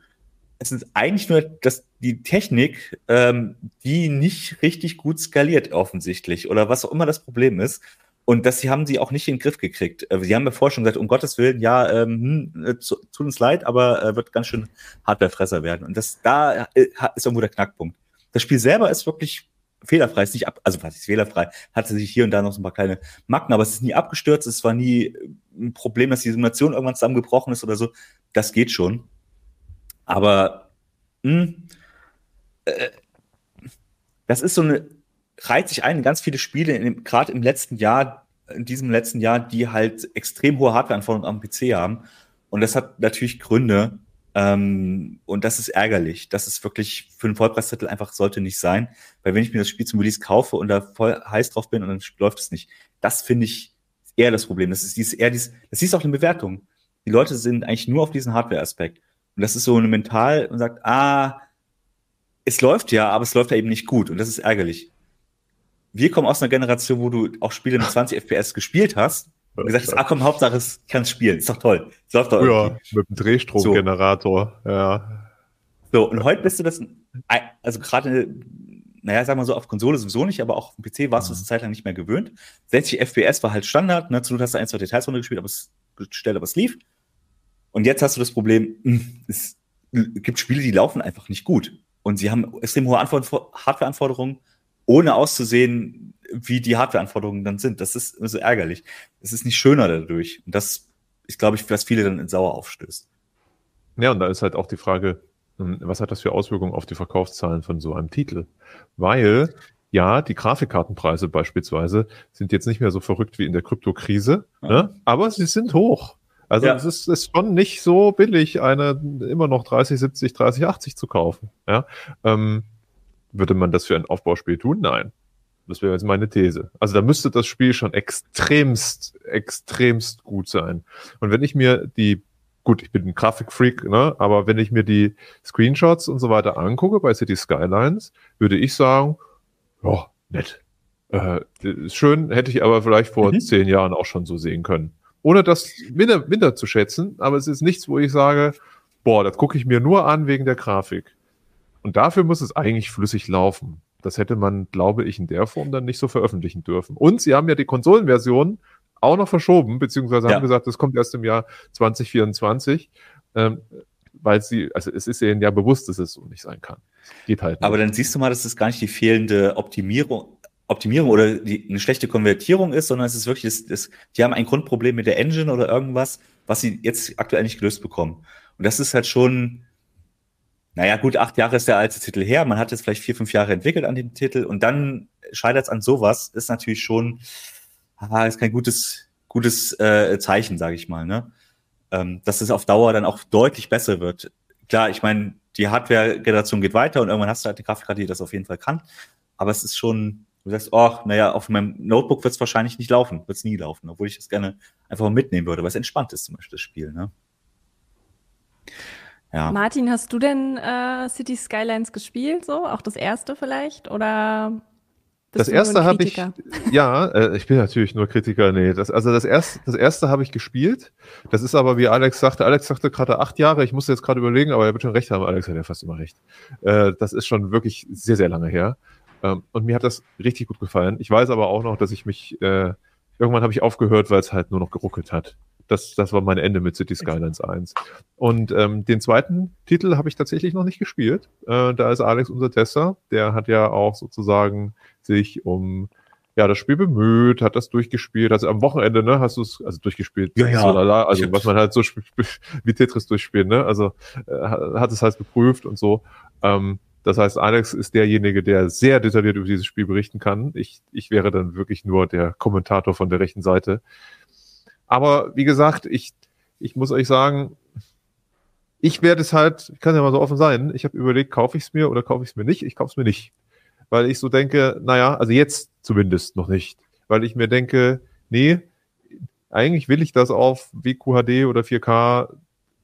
es ist eigentlich nur dass die Technik, ähm, die nicht richtig gut skaliert offensichtlich oder was auch immer das Problem ist. Und das haben sie auch nicht in den Griff gekriegt. Äh, sie haben ja vorher schon gesagt, um Gottes Willen, ja, ähm, hm, äh, tut uns leid, aber äh, wird ganz schön Hardwarefresser werden. Und das da äh, ist irgendwo der Knackpunkt. Das Spiel selber ist wirklich fehlerfrei, ist nicht ab, also was ist fehlerfrei, hatte sich hier und da noch so ein paar kleine Macken, aber es ist nie abgestürzt, es war nie ein Problem, dass die Simulation irgendwann zusammengebrochen ist oder so. Das geht schon. Aber mh, hm, äh, das ist so eine, reiht sich ein in ganz viele Spiele, gerade im letzten Jahr, in diesem letzten Jahr, die halt extrem hohe Hardwareanforderungen am PC haben. Und das hat natürlich Gründe. Ähm, und das ist ärgerlich. Das ist wirklich für einen Vollpreistitel einfach sollte nicht sein. Weil wenn ich mir das Spiel zum Release kaufe und da voll heiß drauf bin und dann läuft es nicht, das finde ich eher das Problem. Das ist dies, eher dies, das ist auch eine Bewertung. Die Leute sind eigentlich nur auf diesen Hardware-Aspekt. Und das ist so eine mental und sagt, ah, es läuft ja, aber es läuft ja eben nicht gut. Und das ist ärgerlich. Wir kommen aus einer Generation, wo du auch Spiele mit 20 FPS gespielt hast und gesagt hast, ah komm, Hauptsache es kann spielen, ist doch toll. Es läuft doch Ja, mit dem Drehstromgenerator, so. ja. So, und heute bist du das, also gerade, naja, sagen wir so, auf Konsole sowieso nicht, aber auch auf dem PC warst du es eine Zeit lang nicht mehr gewöhnt. 60 FPS war halt Standard, ne? Zu hast du ein, zwei Details runtergespielt, aber es gestellt, aber es lief. Und jetzt hast du das Problem, hm, es gibt Spiele, die laufen einfach nicht gut. Und sie haben extrem hohe Hardware-Anforderungen, ohne auszusehen, wie die Hardware-Anforderungen dann sind. Das ist so ärgerlich. Es ist nicht schöner dadurch. Und das ist, glaube ich, was viele dann in Sauer aufstößt. Ja, und da ist halt auch die Frage, hm, was hat das für Auswirkungen auf die Verkaufszahlen von so einem Titel? Weil, ja, die Grafikkartenpreise beispielsweise sind jetzt nicht mehr so verrückt wie in der Kryptokrise, ja. ne? aber sie sind hoch. Also ja. es ist, ist schon nicht so billig, eine immer noch 30, 70, 30, 80 zu kaufen. Ja? Ähm, würde man das für ein Aufbauspiel tun? Nein. Das wäre jetzt meine These. Also da müsste das Spiel schon extremst, extremst gut sein. Und wenn ich mir die, gut, ich bin ein Grafikfreak, ne, aber wenn ich mir die Screenshots und so weiter angucke bei City Skylines, würde ich sagen, ja, nett. Äh, schön, hätte ich aber vielleicht vor mhm. zehn Jahren auch schon so sehen können. Ohne das minder, minder zu schätzen, aber es ist nichts, wo ich sage, boah, das gucke ich mir nur an wegen der Grafik. Und dafür muss es eigentlich flüssig laufen. Das hätte man, glaube ich, in der Form dann nicht so veröffentlichen dürfen. Und sie haben ja die Konsolenversion auch noch verschoben, beziehungsweise ja. haben gesagt, das kommt erst im Jahr 2024, ähm, weil sie, also es ist ihnen ja bewusst, dass es so nicht sein kann. Geht halt. Nicht. Aber dann siehst du mal, dass es gar nicht die fehlende Optimierung, Optimierung oder die, eine schlechte Konvertierung ist, sondern es ist wirklich, das, das, die haben ein Grundproblem mit der Engine oder irgendwas, was sie jetzt aktuell nicht gelöst bekommen. Und das ist halt schon, naja, gut, acht Jahre ist der alte Titel her. Man hat jetzt vielleicht vier, fünf Jahre entwickelt an dem Titel und dann scheitert es an sowas, ist natürlich schon, ah, ist kein gutes, gutes äh, Zeichen, sage ich mal, ne? Ähm, dass es auf Dauer dann auch deutlich besser wird. Klar, ich meine, die Hardware-Generation geht weiter und irgendwann hast du halt eine Grafikkarte, die das auf jeden Fall kann. Aber es ist schon, du sagst, oh, naja, auf meinem Notebook wird es wahrscheinlich nicht laufen, wird es nie laufen, obwohl ich das gerne einfach mal mitnehmen würde, weil es entspannt ist zum Beispiel das Spiel, ne? Ja. Martin, hast du denn äh, City Skylines gespielt, so? Auch das erste vielleicht? Oder das erste habe ich, ja, äh, ich bin natürlich nur Kritiker, nee, das, also das erste, das erste habe ich gespielt. Das ist aber, wie Alex sagte, Alex sagte gerade acht Jahre, ich musste jetzt gerade überlegen, aber er wird schon recht haben, Alex hat ja fast immer recht. Äh, das ist schon wirklich sehr, sehr lange her. Ähm, und mir hat das richtig gut gefallen. Ich weiß aber auch noch, dass ich mich, äh, irgendwann habe ich aufgehört, weil es halt nur noch geruckelt hat. Das, das war mein Ende mit City Skylines 1. Und ähm, den zweiten Titel habe ich tatsächlich noch nicht gespielt. Äh, da ist Alex unser Tester. Der hat ja auch sozusagen sich um ja, das Spiel bemüht, hat das durchgespielt. Also am Wochenende, ne, hast du es, also durchgespielt. Ja, ja. So lala, also was man halt so wie Tetris durchspielt, ne? Also äh, hat es halt geprüft und so. Ähm, das heißt, Alex ist derjenige, der sehr detailliert über dieses Spiel berichten kann. Ich, ich wäre dann wirklich nur der Kommentator von der rechten Seite. Aber wie gesagt, ich, ich muss euch sagen, ich werde es halt, ich kann ja mal so offen sein, ich habe überlegt, kaufe ich es mir oder kaufe ich es mir nicht? Ich kaufe es mir nicht. Weil ich so denke, naja, also jetzt zumindest noch nicht. Weil ich mir denke, nee, eigentlich will ich das auf WQHD oder 4K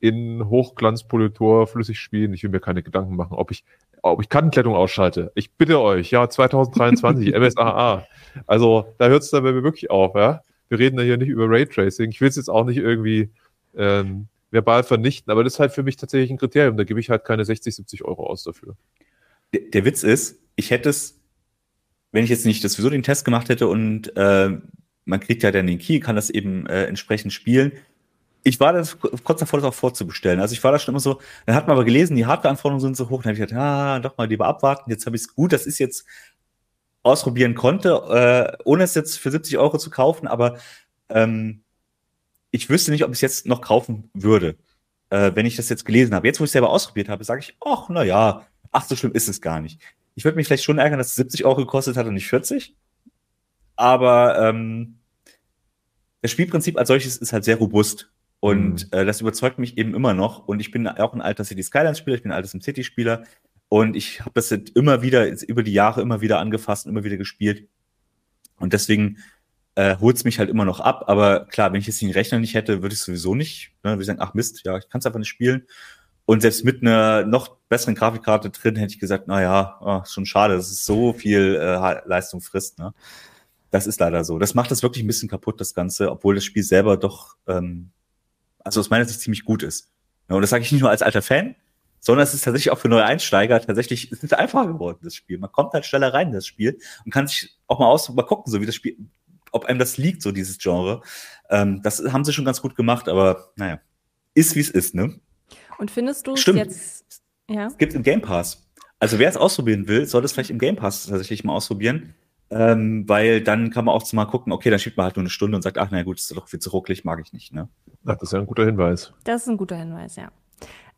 in Hochglanzpolitur flüssig spielen. Ich will mir keine Gedanken machen, ob ich, ob ich Kantenklettung ausschalte. Ich bitte euch, ja, 2023, MSAA. Also da hört es dann bei mir wirklich auf, ja wir reden ja hier nicht über Raytracing. Ich will es jetzt auch nicht irgendwie ähm, verbal vernichten, aber das ist halt für mich tatsächlich ein Kriterium. Da gebe ich halt keine 60, 70 Euro aus dafür. Der, der Witz ist, ich hätte es, wenn ich jetzt nicht sowieso den Test gemacht hätte und äh, man kriegt ja dann den Key, kann das eben äh, entsprechend spielen. Ich war das kurz davor, das auch vorzubestellen. Also ich war da schon immer so, dann hat man aber gelesen, die Hardware-Anforderungen sind so hoch, dann habe ich gedacht, ah, doch mal lieber abwarten. Jetzt habe ich es gut, das ist jetzt ausprobieren konnte, äh, ohne es jetzt für 70 Euro zu kaufen, aber ähm, ich wüsste nicht, ob ich es jetzt noch kaufen würde, äh, wenn ich das jetzt gelesen habe. Jetzt, wo ich es selber ausprobiert habe, sage ich, ach, na ja, ach, so schlimm ist es gar nicht. Ich würde mich vielleicht schon ärgern, dass es 70 Euro gekostet hat und nicht 40. Aber ähm, das Spielprinzip als solches ist halt sehr robust. Und mhm. äh, das überzeugt mich eben immer noch. Und ich bin auch ein alter City Skylines-Spieler, ich bin ein alter SimCity-Spieler. Und ich habe das immer wieder, über die Jahre immer wieder angefasst und immer wieder gespielt. Und deswegen äh, holt es mich halt immer noch ab. Aber klar, wenn ich jetzt den Rechner nicht hätte, würde ich sowieso nicht. Ne? Würde ich sagen, ach Mist, ja, ich kann es einfach nicht spielen. Und selbst mit einer noch besseren Grafikkarte drin hätte ich gesagt, na ja, oh, ist schon schade, dass es so viel äh, Leistung frisst. Ne? Das ist leider so. Das macht das wirklich ein bisschen kaputt, das Ganze, obwohl das Spiel selber doch, ähm, also aus meiner Sicht ziemlich gut ist. Ja, und das sage ich nicht nur als alter Fan, sondern es ist tatsächlich auch für neue Einsteiger tatsächlich, es ist einfacher geworden, das Spiel. Man kommt halt schneller rein in das Spiel und kann sich auch mal aus, mal gucken, so wie das Spiel, ob einem das liegt, so dieses Genre. Ähm, das haben sie schon ganz gut gemacht, aber naja, ist wie es ist, ne? Und findest du es Stimmt. jetzt, ja? Es gibt im Game Pass. Also wer es ausprobieren will, soll das vielleicht im Game Pass tatsächlich mal ausprobieren. Ähm, weil dann kann man auch mal gucken, okay, dann schiebt man halt nur eine Stunde und sagt, ach na gut, ist doch viel zu ruckelig, mag ich nicht. Ne? Ach, das ist ja ein guter Hinweis. Das ist ein guter Hinweis, ja.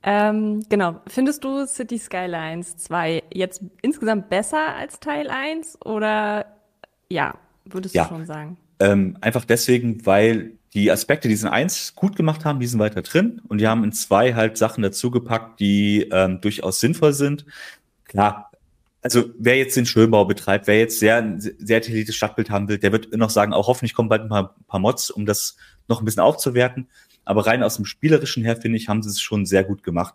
Ähm, genau. Findest du City Skylines 2 jetzt insgesamt besser als Teil 1 oder ja, würdest du Ja. schon sagen? Ähm, einfach deswegen, weil die Aspekte, die sie in eins gut gemacht haben, die sind weiter drin und die haben in zwei halt Sachen dazugepackt, die ähm, durchaus sinnvoll sind. Klar, also wer jetzt den Schönbau betreibt, wer jetzt sehr, sehr detailliertes Stadtbild haben will, der wird noch sagen, auch hoffentlich kommen bald ein paar, paar Mods, um das noch ein bisschen aufzuwerten. Aber rein aus dem Spielerischen her, finde ich, haben sie es schon sehr gut gemacht.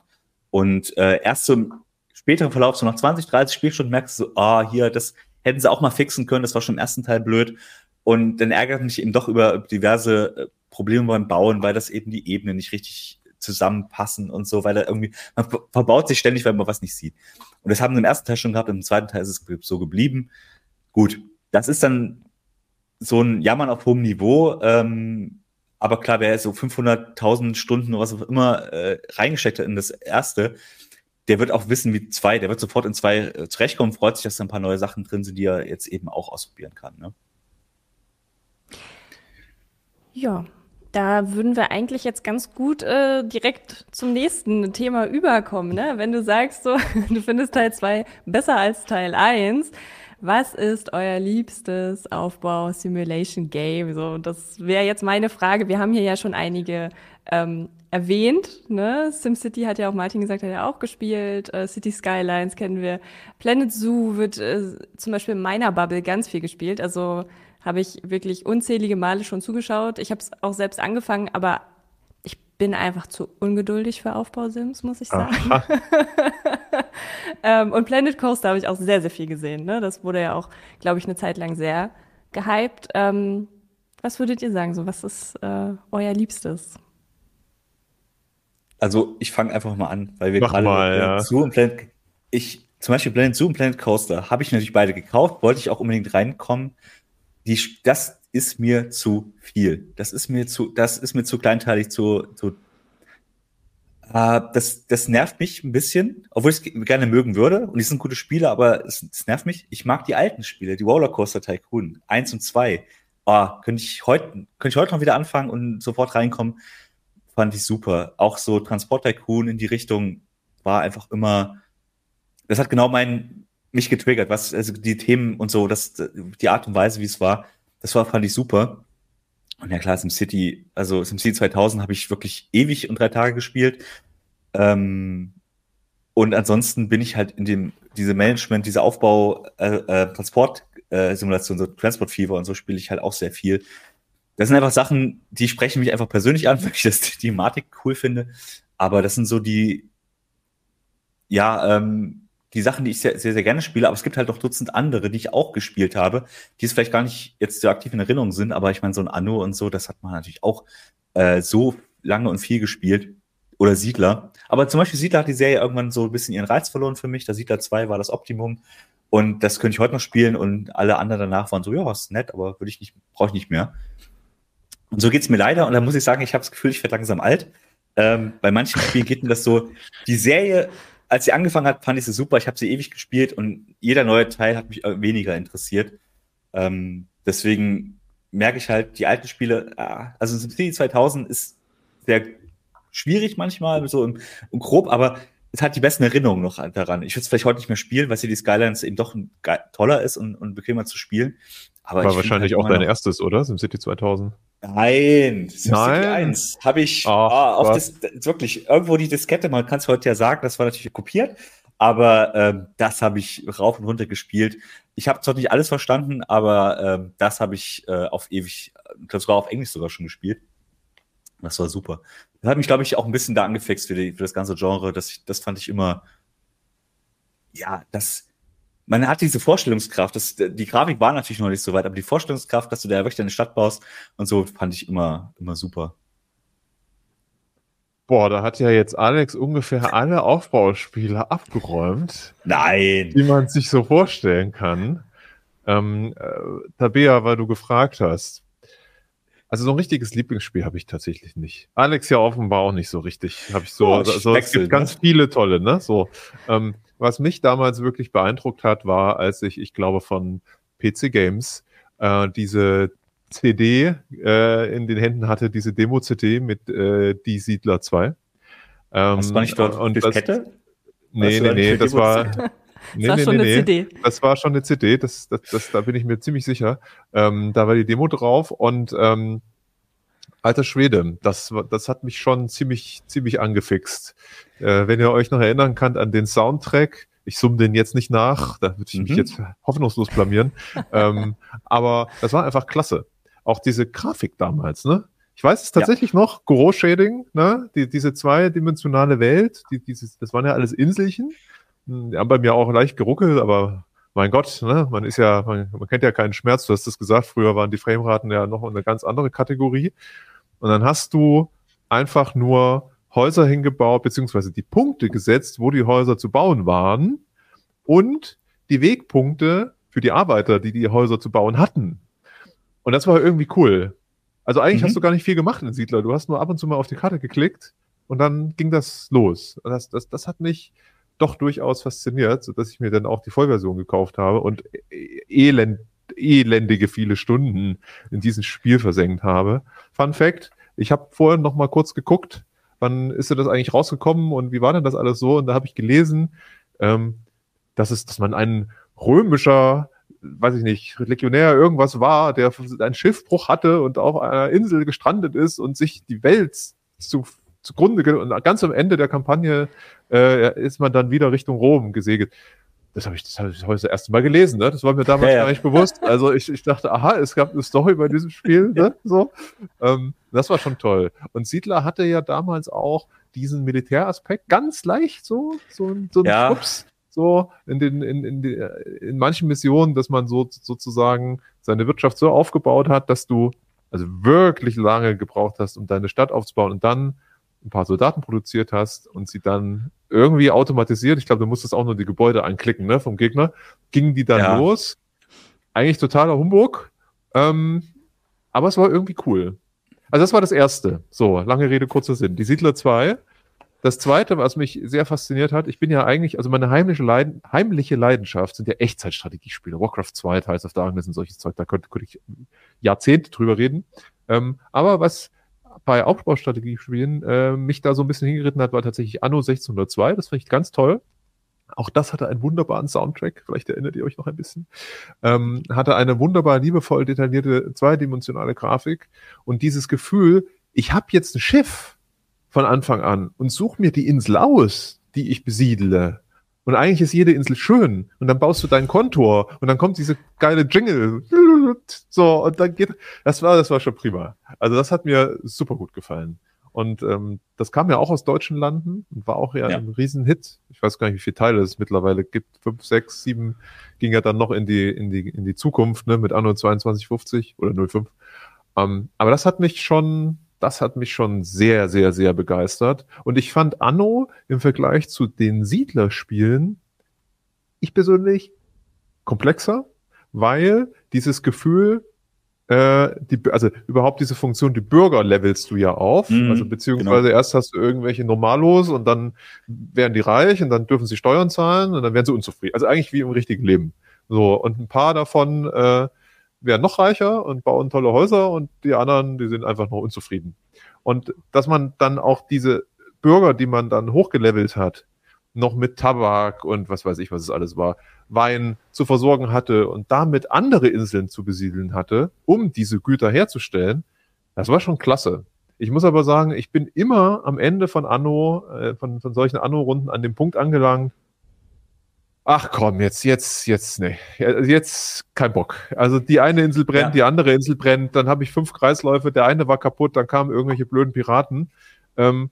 Und äh, erst im späteren Verlauf, so nach 20, 30 Spielstunden, merkst du so, ah, hier, das hätten sie auch mal fixen können, das war schon im ersten Teil blöd. Und dann ärgert mich eben doch über diverse äh, Probleme beim Bauen, weil das eben die Ebenen nicht richtig zusammenpassen und so, weil da irgendwie, man ver- verbaut sich ständig, weil man was nicht sieht. Und das haben sie im ersten Teil schon gehabt, im zweiten Teil ist es so geblieben. Gut, das ist dann so ein Jammern auf hohem Niveau, ähm, aber klar, wer so 500.000 Stunden oder was auch immer äh, reingesteckt hat in das erste, der wird auch wissen, wie zwei, der wird sofort in zwei äh, zurechtkommen, freut sich, dass da ein paar neue Sachen drin sind, die er jetzt eben auch ausprobieren kann. Ne? Ja, da würden wir eigentlich jetzt ganz gut äh, direkt zum nächsten Thema überkommen, ne? Wenn du sagst, so, du findest Teil 2 besser als Teil 1. Was ist euer liebstes Aufbau-Simulation-Game? So, das wäre jetzt meine Frage. Wir haben hier ja schon einige ähm, erwähnt. Ne? SimCity hat ja auch Martin gesagt, hat ja auch gespielt. Äh, City Skylines kennen wir. Planet Zoo wird äh, zum Beispiel in meiner Bubble ganz viel gespielt. Also habe ich wirklich unzählige Male schon zugeschaut. Ich habe es auch selbst angefangen, aber bin einfach zu ungeduldig für Aufbausims, muss ich sagen. Ähm, und Planet Coaster habe ich auch sehr, sehr viel gesehen. Ne? Das wurde ja auch, glaube ich, eine Zeit lang sehr gehypt. Ähm, was würdet ihr sagen? So, was ist äh, euer Liebstes? Also ich fange einfach mal an, weil wir gerade ja. Zoo und Planet, ich zum Beispiel Planet Zoo und Planet Coaster habe ich natürlich beide gekauft, wollte ich auch unbedingt reinkommen. Die, das ist mir zu viel. Das ist mir zu, das ist mir zu kleinteilig, zu, zu äh, das, das nervt mich ein bisschen, obwohl ich es gerne mögen würde. Und die sind gute Spiele, aber es, es nervt mich. Ich mag die alten Spiele, die Rollercoaster Tycoon 1 und 2. Ah, könnte ich heute, könnte ich heute noch wieder anfangen und sofort reinkommen. Fand ich super. Auch so Transport Tycoon in die Richtung war einfach immer, das hat genau mein, mich getriggert, was, also die Themen und so, das, die Art und Weise, wie es war, das war, fand ich super. Und ja klar, SimCity, also SimCity 2000 habe ich wirklich ewig und drei Tage gespielt. Ähm, und ansonsten bin ich halt in dem, diese Management, diese Aufbau, äh, äh, Transport, äh, Simulation, so Transport Fever und so spiele ich halt auch sehr viel. Das sind einfach Sachen, die sprechen mich einfach persönlich an, weil ich das die Thematik cool finde. Aber das sind so die, ja, ähm, die Sachen, die ich sehr, sehr, sehr gerne spiele, aber es gibt halt noch Dutzend andere, die ich auch gespielt habe, die es vielleicht gar nicht jetzt so aktiv in Erinnerung sind, aber ich meine, so ein Anno und so, das hat man natürlich auch äh, so lange und viel gespielt. Oder Siedler. Aber zum Beispiel Siedler hat die Serie irgendwann so ein bisschen ihren Reiz verloren für mich. Der Siedler 2 war das Optimum. Und das könnte ich heute noch spielen und alle anderen danach waren so, ja, ist nett, aber würde ich nicht, brauche ich nicht mehr. Und so geht's mir leider. Und da muss ich sagen, ich habe das Gefühl, ich werde langsam alt. Ähm, bei manchen Spielen geht mir das so, die Serie, als sie angefangen hat, fand ich sie super. Ich habe sie ewig gespielt und jeder neue Teil hat mich äh, weniger interessiert. Ähm, deswegen merke ich halt, die alten Spiele, ah, also SimCity 2000 ist sehr schwierig manchmal, so im, im grob, aber es hat die besten Erinnerungen noch daran. Ich würde es vielleicht heute nicht mehr spielen, weil City Skylines eben doch toller ist und, und bequemer zu spielen. Aber War wahrscheinlich halt auch dein erstes, oder? SimCity 2000. Nein, SimCity Nein? 1 habe ich ah, auf das, wirklich irgendwo die Diskette, man kann es heute ja sagen, das war natürlich kopiert, aber ähm, das habe ich rauf und runter gespielt. Ich habe zwar nicht alles verstanden, aber ähm, das habe ich äh, auf ewig, ich glaub, sogar auf Englisch sogar schon gespielt. Das war super. Das hat mich, glaube ich, auch ein bisschen da angefixt für, die, für das ganze Genre. Das, das fand ich immer, ja, das, man hat diese Vorstellungskraft. Das, die Grafik war natürlich noch nicht so weit, aber die Vorstellungskraft, dass du da wirklich eine Stadt baust und so, fand ich immer, immer super. Boah, da hat ja jetzt Alex ungefähr alle Aufbauspiele abgeräumt, Nein. die man sich so vorstellen kann. Ähm, äh, Tabea, weil du gefragt hast. Also so ein richtiges Lieblingsspiel habe ich tatsächlich nicht. Alex ja offenbar auch nicht so richtig. Habe ich so, Oh, so es Wechsel, gibt ganz ne? viele tolle, ne? So, ähm, was mich damals wirklich beeindruckt hat, war, als ich, ich glaube, von PC Games äh, diese CD äh, in den Händen hatte, diese Demo-CD mit äh, Die Siedler 2. Ähm, Hast du nicht dort und das, Diskette? Nee, du nee, nee, nicht das war. Nee, war nee, schon nee, eine nee. CD. Das war schon eine CD, das, das, das, da bin ich mir ziemlich sicher. Ähm, da war die Demo drauf und ähm, alter Schwede, das, das hat mich schon ziemlich, ziemlich angefixt. Äh, wenn ihr euch noch erinnern könnt an den Soundtrack, ich summe den jetzt nicht nach, da würde ich mich Mhm. jetzt hoffnungslos blamieren. ähm, aber das war einfach klasse. Auch diese Grafik damals, ne? Ich weiß es tatsächlich noch, Goro Shading, ne? Die, diese zweidimensionale Welt, die, dieses, das waren ja alles Inselchen. Hm, Die haben bei mir auch leicht geruckelt, aber mein Gott, ne? Man ist ja, man, man kennt ja keinen Schmerz, du hast es gesagt, früher waren die Frameraten ja noch eine ganz andere Kategorie. Und dann hast du einfach nur Häuser hingebaut, beziehungsweise die Punkte gesetzt, wo die Häuser zu bauen waren und die Wegpunkte für die Arbeiter, die die Häuser zu bauen hatten. Und das war irgendwie cool. Also eigentlich Mhm. hast du gar nicht viel gemacht in Siedler. Du hast nur ab und zu mal auf die Karte geklickt und dann ging das los. Das, das, das hat mich doch durchaus fasziniert, sodass ich mir dann auch die Vollversion gekauft habe und e- elend, elendige viele Stunden in diesem Spiel versenkt habe. Fun Fact, ich habe vorher noch mal kurz geguckt, wann ist denn das eigentlich rausgekommen und wie war denn das alles so? Und da habe ich gelesen, ähm, dass es, dass man ein römischer, weiß ich nicht, Legionär irgendwas war, der einen Schiffbruch hatte und auf einer Insel gestrandet ist und sich die Welt zu, zugrunde und ganz am Ende der Kampagne äh, ist man dann wieder Richtung Rom gesegelt. Das habe ich, das habe ich heute das erste Mal gelesen, ne? Das war mir damals Ja, ja. gar nicht bewusst. Also ich, ich dachte, aha, es gab eine Story bei diesem Spiel, ne? So. Ähm, das war schon toll. Und Siedler hatte ja damals auch diesen Militäraspekt ganz leicht so, so, so ein Ja. Schubs, so in den, in, in, die, in manchen Missionen, dass man so sozusagen seine Wirtschaft so aufgebaut hat, dass du also wirklich lange gebraucht hast, um deine Stadt aufzubauen und dann ein paar Soldaten produziert hast und sie dann irgendwie automatisiert, ich glaube, du musstest auch nur die Gebäude anklicken, ne, vom Gegner, gingen die dann Ja. los. Eigentlich totaler Humbug, ähm, aber es war irgendwie cool. Also das war das erste. So, lange Rede, kurzer Sinn. Die Siedler 2. Das zweite, was mich sehr fasziniert hat, ich bin ja eigentlich, also meine heimliche, Leiden, heimliche Leidenschaft sind ja Echtzeitstrategiespiele. Warcraft 2, Teils of Darkness und solches Zeug, da könnte, könnte ich Jahrzehnte drüber reden. Ähm, aber was bei Aufbaustrategiespielen äh, mich da so ein bisschen hingeritten hat, war tatsächlich Anno 1602. Das fand ich ganz toll. Auch das hatte einen wunderbaren Soundtrack, vielleicht erinnert ihr euch noch ein bisschen. Ähm, hatte eine wunderbar liebevoll detaillierte zweidimensionale Grafik und dieses Gefühl, ich habe jetzt ein Schiff von Anfang an und suche mir die Insel aus, die ich besiedle. Und eigentlich ist jede Insel schön. Und dann baust du deinen Kontor und dann kommt diese geile Jingle. So, und dann geht, das war, das war schon prima. Also das hat mir super gut gefallen. Und ähm, das kam ja auch aus deutschen Landen und war auch ja, Ja. ein Riesenhit. Ich weiß gar nicht, wie viele Teile es mittlerweile gibt. Fünf, sechs, sieben ging ja dann noch in die, in die, in die Zukunft, ne, mit Anno 2250 oder 05. Ähm, aber das hat mich schon, das hat mich schon sehr, sehr, sehr begeistert. Und ich fand Anno im Vergleich zu den Siedlerspielen, ich persönlich, komplexer, weil dieses Gefühl, äh, die, also überhaupt diese Funktion, die Bürger levelst du ja auf. Mhm, also beziehungsweise erst hast du irgendwelche Normalos und dann werden die reich und dann dürfen sie Steuern zahlen und dann werden sie unzufrieden. Also eigentlich wie im richtigen Leben. So, und ein paar davon äh, werden noch reicher und bauen tolle Häuser und die anderen, die sind einfach noch unzufrieden. Und dass man dann auch diese Bürger, die man dann hochgelevelt hat, noch mit Tabak und was weiß ich, was es alles war, Wein zu versorgen hatte und damit andere Inseln zu besiedeln hatte, um diese Güter herzustellen, das war schon klasse. Ich muss aber sagen, ich bin immer am Ende von Anno, äh, von, von solchen Anno-Runden an dem Punkt angelangt, ach komm, jetzt, jetzt, jetzt, nee, Ja, jetzt kein Bock. Also die eine Insel brennt, Ja. die andere Insel brennt, dann habe ich fünf Kreisläufe, der eine war kaputt, dann kamen irgendwelche blöden Piraten. Ähm,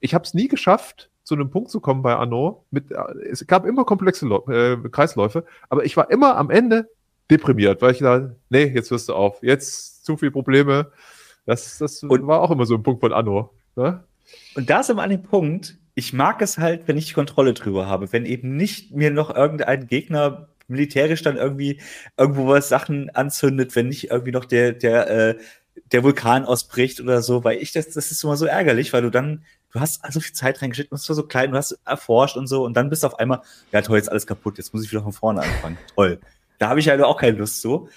ich habe es nie geschafft, zu einem Punkt zu kommen bei Anno. Mit, äh, es gab immer komplexe äh, Kreisläufe, aber ich war immer am Ende deprimiert, weil ich da, nee, jetzt hörst du auf, jetzt zu viele Probleme. Das, das Und- war auch immer so ein Punkt von Anno. Ne? Und da sind wir an dem Punkt, ich mag es halt, wenn ich die Kontrolle drüber habe, wenn eben nicht mir noch irgendein Gegner militärisch dann irgendwie irgendwo was Sachen anzündet, wenn nicht irgendwie noch der, der, äh, der Vulkan ausbricht oder so, weil ich das, das ist immer so ärgerlich, weil du dann, du hast so viel Zeit reingeschickt, du bist so klein, du hast erforscht und so und dann bist du auf einmal, ja toll, jetzt alles kaputt, jetzt muss ich wieder von vorne anfangen. toll. Da habe ich halt auch keine Lust zu.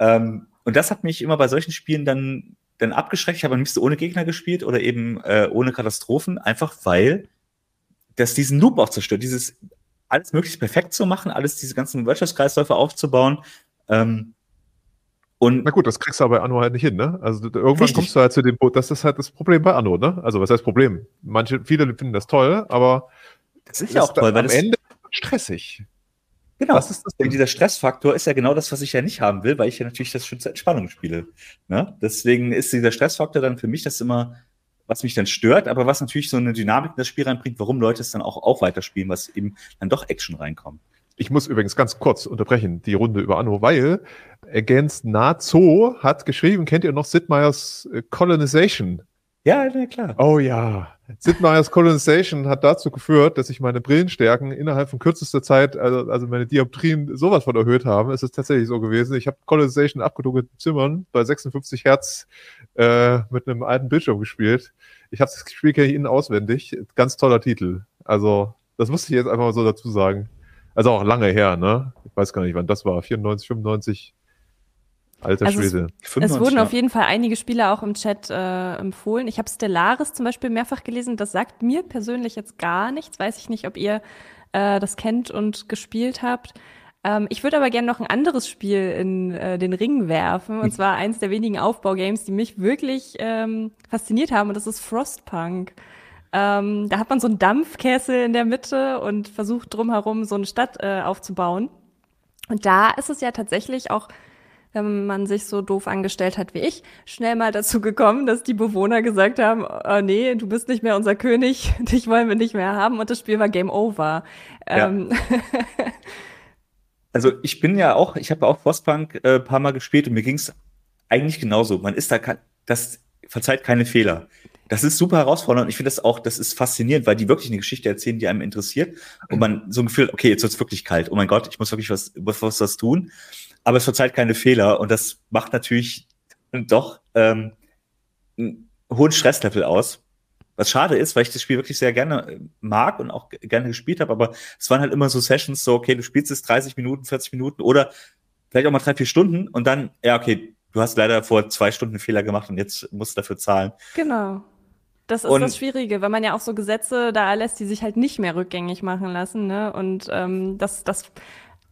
Ähm, und das hat mich immer bei solchen Spielen dann, dann abgeschreckt. Ich habe am liebsten ohne Gegner gespielt oder eben äh, ohne Katastrophen, einfach weil das diesen Loop auch zerstört. Dieses alles möglichst perfekt zu machen, alles diese ganzen Wirtschaftskreisläufe aufzubauen. Ähm, und Na gut, das kriegst du aber bei Anno halt nicht hin, ne? Also irgendwann richtig. kommst du halt zu dem Punkt, das ist halt das Problem bei Anno, ne? Also was heißt Problem? Manche, viele finden das toll, aber das ist ja auch toll, weil am Ende stressig. Genau. Was ist das denn? Dieser Stressfaktor ist ja genau das, was ich ja nicht haben will, weil ich ja natürlich das schon zur Entspannung spiele. Ne? Deswegen ist dieser Stressfaktor dann für mich das immer, was mich dann stört, aber was natürlich so eine Dynamik in das Spiel reinbringt, warum Leute es dann auch, auch weiterspielen, was eben dann doch Action reinkommt. Ich muss übrigens ganz kurz unterbrechen, die Runde über Anno, weil Against Nazo hat geschrieben, kennt ihr noch Sid Meier's äh, Colonization? Ja, na klar. Oh ja. Sid Meier's Colonization hat dazu geführt, dass sich meine Brillenstärken innerhalb von kürzester Zeit, also, also meine Dioptrien sowas von erhöht haben. Es ist tatsächlich so gewesen. Ich habe Colonization abgedunkelten Zimmern bei 56 Hertz äh, mit einem alten Bildschirm gespielt. Ich habe das Spiel kenne ich innen auswendig. Ganz toller Titel. Also, das musste ich jetzt einfach mal so dazu sagen. Also auch lange her, ne? Ich weiß gar nicht, wann das war. 94, 95. Alter also Schwede. Es, es wurden auf jeden Fall einige Spiele auch im Chat äh, empfohlen. Ich habe Stellaris zum Beispiel mehrfach gelesen. Das sagt mir persönlich jetzt gar nichts. Weiß ich nicht, ob ihr äh, das kennt und gespielt habt. Ähm, ich würde aber gerne noch ein anderes Spiel in äh, den Ring werfen. Und zwar eins der wenigen Aufbaugames, die mich wirklich ähm, fasziniert haben. Und das ist Frostpunk. Ähm, da hat man so einen Dampfkessel in der Mitte und versucht drumherum so eine Stadt äh, aufzubauen. Und da ist es ja tatsächlich auch wenn man sich so doof angestellt hat wie ich, schnell mal dazu gekommen, dass die Bewohner gesagt haben, oh, nee, du bist nicht mehr unser König, dich wollen wir nicht mehr haben und das Spiel war Game Over. Ja. Ähm. also ich bin ja auch, ich habe auch Frostpunk äh, paar Mal gespielt und mir ging es eigentlich genauso. Man ist da, das verzeiht keine Fehler. Das ist super herausfordernd und ich finde das auch, das ist faszinierend, weil die wirklich eine Geschichte erzählen, die einem interessiert und man so ein Gefühl, okay, jetzt wird's wirklich kalt. Oh mein Gott, ich muss wirklich was, was, was tun aber es verzeiht keine Fehler und das macht natürlich doch ähm, einen hohen Stresslevel aus. Was schade ist, weil ich das Spiel wirklich sehr gerne äh, mag und auch gerne gespielt habe, aber es waren halt immer so Sessions, so, okay, du spielst es 30 Minuten, 40 Minuten oder vielleicht auch mal drei, vier Stunden und dann, ja, okay, du hast leider vor zwei Stunden einen Fehler gemacht und jetzt musst du dafür zahlen. Genau. Das ist und das Schwierige, weil man ja auch so Gesetze da lässt, die sich halt nicht mehr rückgängig machen lassen, ne? Und ähm, das, das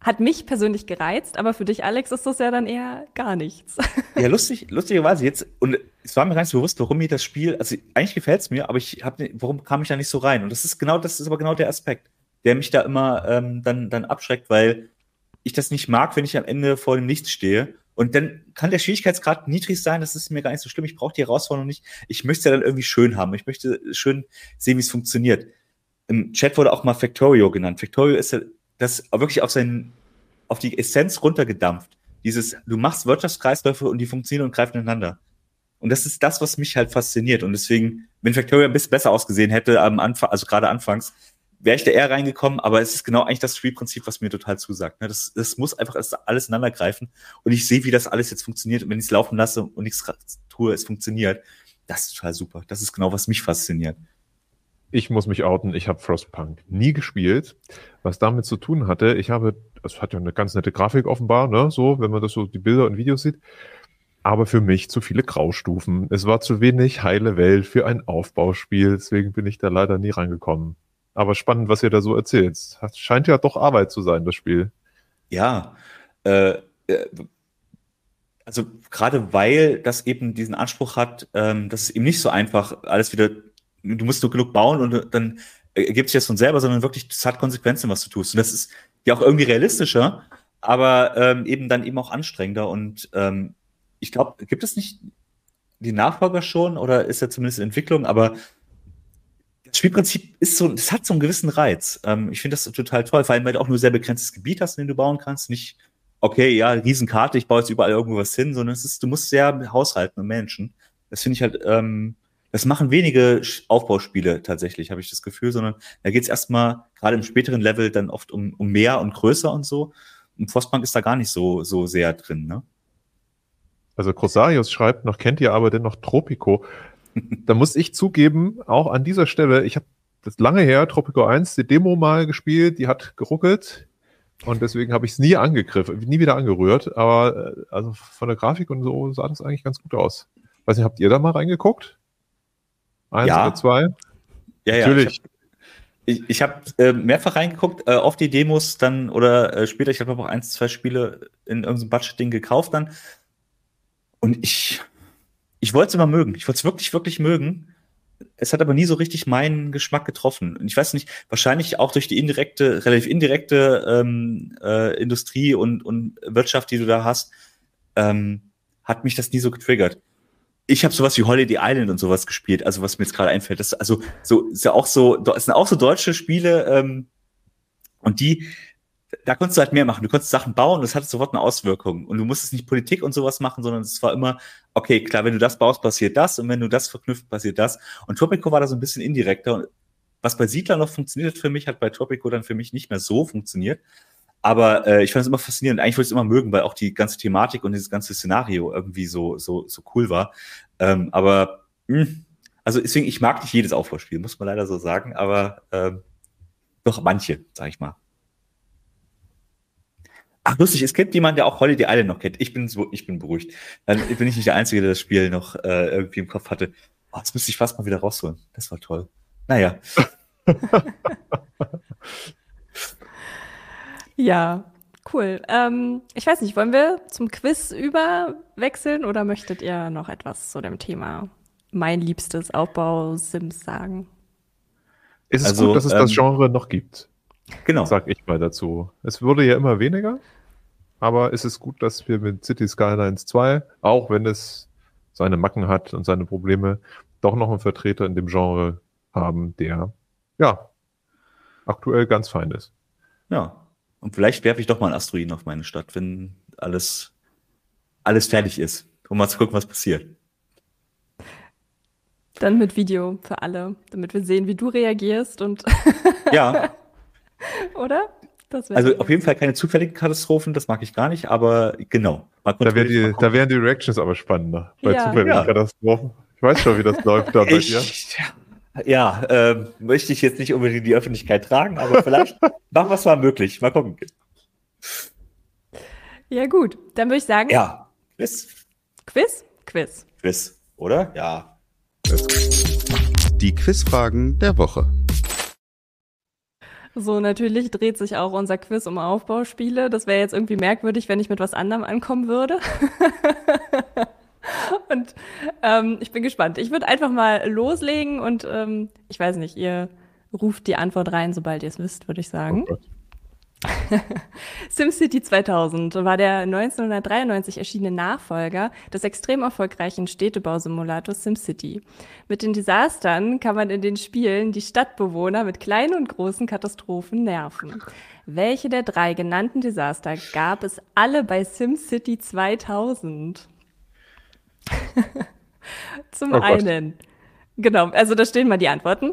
hat mich persönlich gereizt, aber für dich, Alex, ist das ja dann eher gar nichts. Ja, lustig, lustigerweise jetzt, und es war mir gar nicht so bewusst, warum mir das Spiel, also eigentlich gefällt es mir, aber ich habe, warum kam ich da nicht so rein? Und das ist genau, das ist aber genau der Aspekt, der mich da immer ähm, dann, dann abschreckt, weil ich das nicht mag, wenn ich am Ende vor dem Nichts stehe. Und dann kann der Schwierigkeitsgrad niedrig sein, das ist mir gar nicht so schlimm. Ich brauche die Herausforderung nicht. Ich möchte ja dann irgendwie schön haben. Ich möchte schön sehen, wie es funktioniert. Im Chat wurde auch mal Factorio genannt. Factorio ist ja das wirklich auf seinen, auf die Essenz runtergedampft. Dieses, du machst Wirtschaftskreisläufe und die funktionieren und greifen ineinander. Und das ist das, was mich halt fasziniert. Und deswegen, wenn Factoria ein bisschen besser ausgesehen hätte am Anfang, also gerade anfangs, wäre ich da eher reingekommen, aber es ist genau eigentlich das Spielprinzip, was mir total zusagt. Ne? Das, das muss einfach alles ineinander greifen. Und ich sehe, wie das alles jetzt funktioniert. Und wenn ich es laufen lasse und nichts tue, es funktioniert. Das ist total super. Das ist genau, was mich fasziniert ich muss mich outen, ich habe Frostpunk nie gespielt. Was damit zu tun hatte, ich habe, es hat ja eine ganz nette Grafik offenbar, ne, so, wenn man das so die Bilder und Videos sieht. Aber für mich zu viele Graustufen. Es war zu wenig heile Welt für ein Aufbauspiel, deswegen bin ich da leider nie reingekommen. Aber spannend, was ihr da so erzählt. Das scheint ja doch Arbeit zu sein, das Spiel. Ja, äh, äh also gerade weil das eben diesen Anspruch hat, ähm, dass es eben nicht so einfach alles wieder du musst nur genug bauen und dann ergibt sich das von selber, sondern wirklich, das hat Konsequenzen, was du tust. Und das ist ja auch irgendwie realistischer, aber ähm, eben dann eben auch anstrengender. Und ähm, ich glaube, gibt es nicht die Nachfolger schon oder ist ja zumindest in Entwicklung, aber das Spielprinzip ist so, das hat so einen gewissen Reiz. Ähm, ich finde das total toll, vor allem, weil du auch nur sehr begrenztes Gebiet hast, in dem du bauen kannst. Nicht, okay, ja, Riesenkarte, ich baue jetzt überall irgendwo was hin, sondern es ist, du musst sehr haushalten und Menschen. Das finde ich halt ähm, Das machen wenige Aufbauspiele tatsächlich, habe ich das Gefühl, sondern da geht es erstmal gerade im späteren Level dann oft um, um mehr und größer und so. Und Frostpunk ist da gar nicht so, so sehr drin, ne? Also Crosarius schreibt noch, kennt ihr aber denn noch Tropico? da muss ich zugeben, auch an dieser Stelle, ich habe das lange her, Tropico 1, die Demo mal gespielt, die hat geruckelt und deswegen habe ich es nie angegriffen, nie wieder angerührt, aber äh, also von der Grafik und so sah das eigentlich ganz gut aus. Weiß nicht, habt ihr da mal reingeguckt? Eins Ja. oder zwei? Ja, Natürlich. Ich, ich habe äh, mehrfach reingeguckt, äh, auf die Demos dann oder äh, später, ich habe auch eins, zwei Spiele in irgendeinem Budget-Ding gekauft dann. Und ich, ich wollte es immer mögen. Ich wollte es wirklich, wirklich mögen. Es hat aber nie so richtig meinen Geschmack getroffen. Und ich weiß nicht, wahrscheinlich auch durch die indirekte, relativ indirekte ähm, äh, Industrie und, und Wirtschaft, die du da hast, ähm, hat mich das nie so getriggert ich habe sowas wie Holiday Island und sowas gespielt, also was mir jetzt gerade einfällt. Das also so ist ja auch so, es sind auch so deutsche Spiele ähm, und die, da konntest du halt mehr machen. Du konntest Sachen bauen und das hatte sofort eine Auswirkung. Und du musstest nicht Politik und sowas machen, sondern es war immer, okay, klar, wenn du das baust, passiert das und wenn du das verknüpft, passiert das. Und Tropico war da so ein bisschen indirekter. Und was bei Siedler noch funktioniert hat für mich, hat bei Tropico dann für mich nicht mehr so funktioniert. Aber äh, ich fand es immer faszinierend. Eigentlich wollte ich es immer mögen, weil auch die ganze Thematik und dieses ganze Szenario irgendwie so, so, so cool war. Ähm, aber mh, also deswegen, ich mag nicht jedes Aufbauspiel, muss man leider so sagen, aber ähm, doch manche, sag ich mal. Ach, lustig, es gibt jemanden, der auch Holiday Island noch kennt. Ich bin so, ich bin beruhigt. Dann bin ich nicht der Einzige, der das Spiel noch äh, irgendwie im Kopf hatte. Oh, das müsste ich fast mal wieder rausholen. Das war toll. Naja. Ja, cool. Ähm, ich weiß nicht, wollen wir zum Quiz überwechseln oder möchtet ihr noch etwas zu dem Thema mein liebstes Aufbau-Sims sagen? Ist es Also, gut, dass es ähm, das Genre noch gibt? Genau. Sag ich mal dazu. Es wurde ja immer weniger, aber es ist gut, dass wir mit City Skylines 2, auch wenn es seine Macken hat und seine Probleme, doch noch einen Vertreter in dem Genre haben, der ja aktuell ganz fein ist. Ja. Und vielleicht werfe ich doch mal einen Asteroiden auf meine Stadt, wenn alles, alles fertig ist, um mal zu gucken, was passiert. Dann mit Video für alle, damit wir sehen, wie du reagierst und Ja, oder? Also auf jeden Fall keine zufälligen Katastrophen, das mag ich gar nicht, aber genau. Da, wär die, da wären die Reactions aber spannender bei Ja. zufälligen Ja. Katastrophen. Ich weiß schon, wie das läuft da bei dir. ich, ja, ähm, möchte ich jetzt nicht unbedingt in die Öffentlichkeit tragen, aber vielleicht machen wir es mal möglich. Mal gucken. Ja, gut. Dann würde ich sagen, Ja, Quiz, Quiz? Quiz. Quiz, oder? Ja. Die Quizfragen der Woche. So, natürlich dreht sich auch unser Quiz um Aufbauspiele. Das wäre jetzt irgendwie merkwürdig, wenn ich mit was anderem ankommen würde. und ähm, ich bin gespannt. Ich würde einfach mal loslegen und ähm, ich weiß nicht, ihr ruft die Antwort rein, sobald ihr es wisst, würde ich sagen. Oh. SimCity 2000 war der 1993 erschienene Nachfolger des extrem erfolgreichen Städtebausimulators SimCity. Mit den Desastern kann man in den Spielen die Stadtbewohner mit kleinen und großen Katastrophen nerven. Welche der drei genannten Desaster gab es alle bei SimCity 2000? Zum Oh einen, genau, also da stehen mal die Antworten.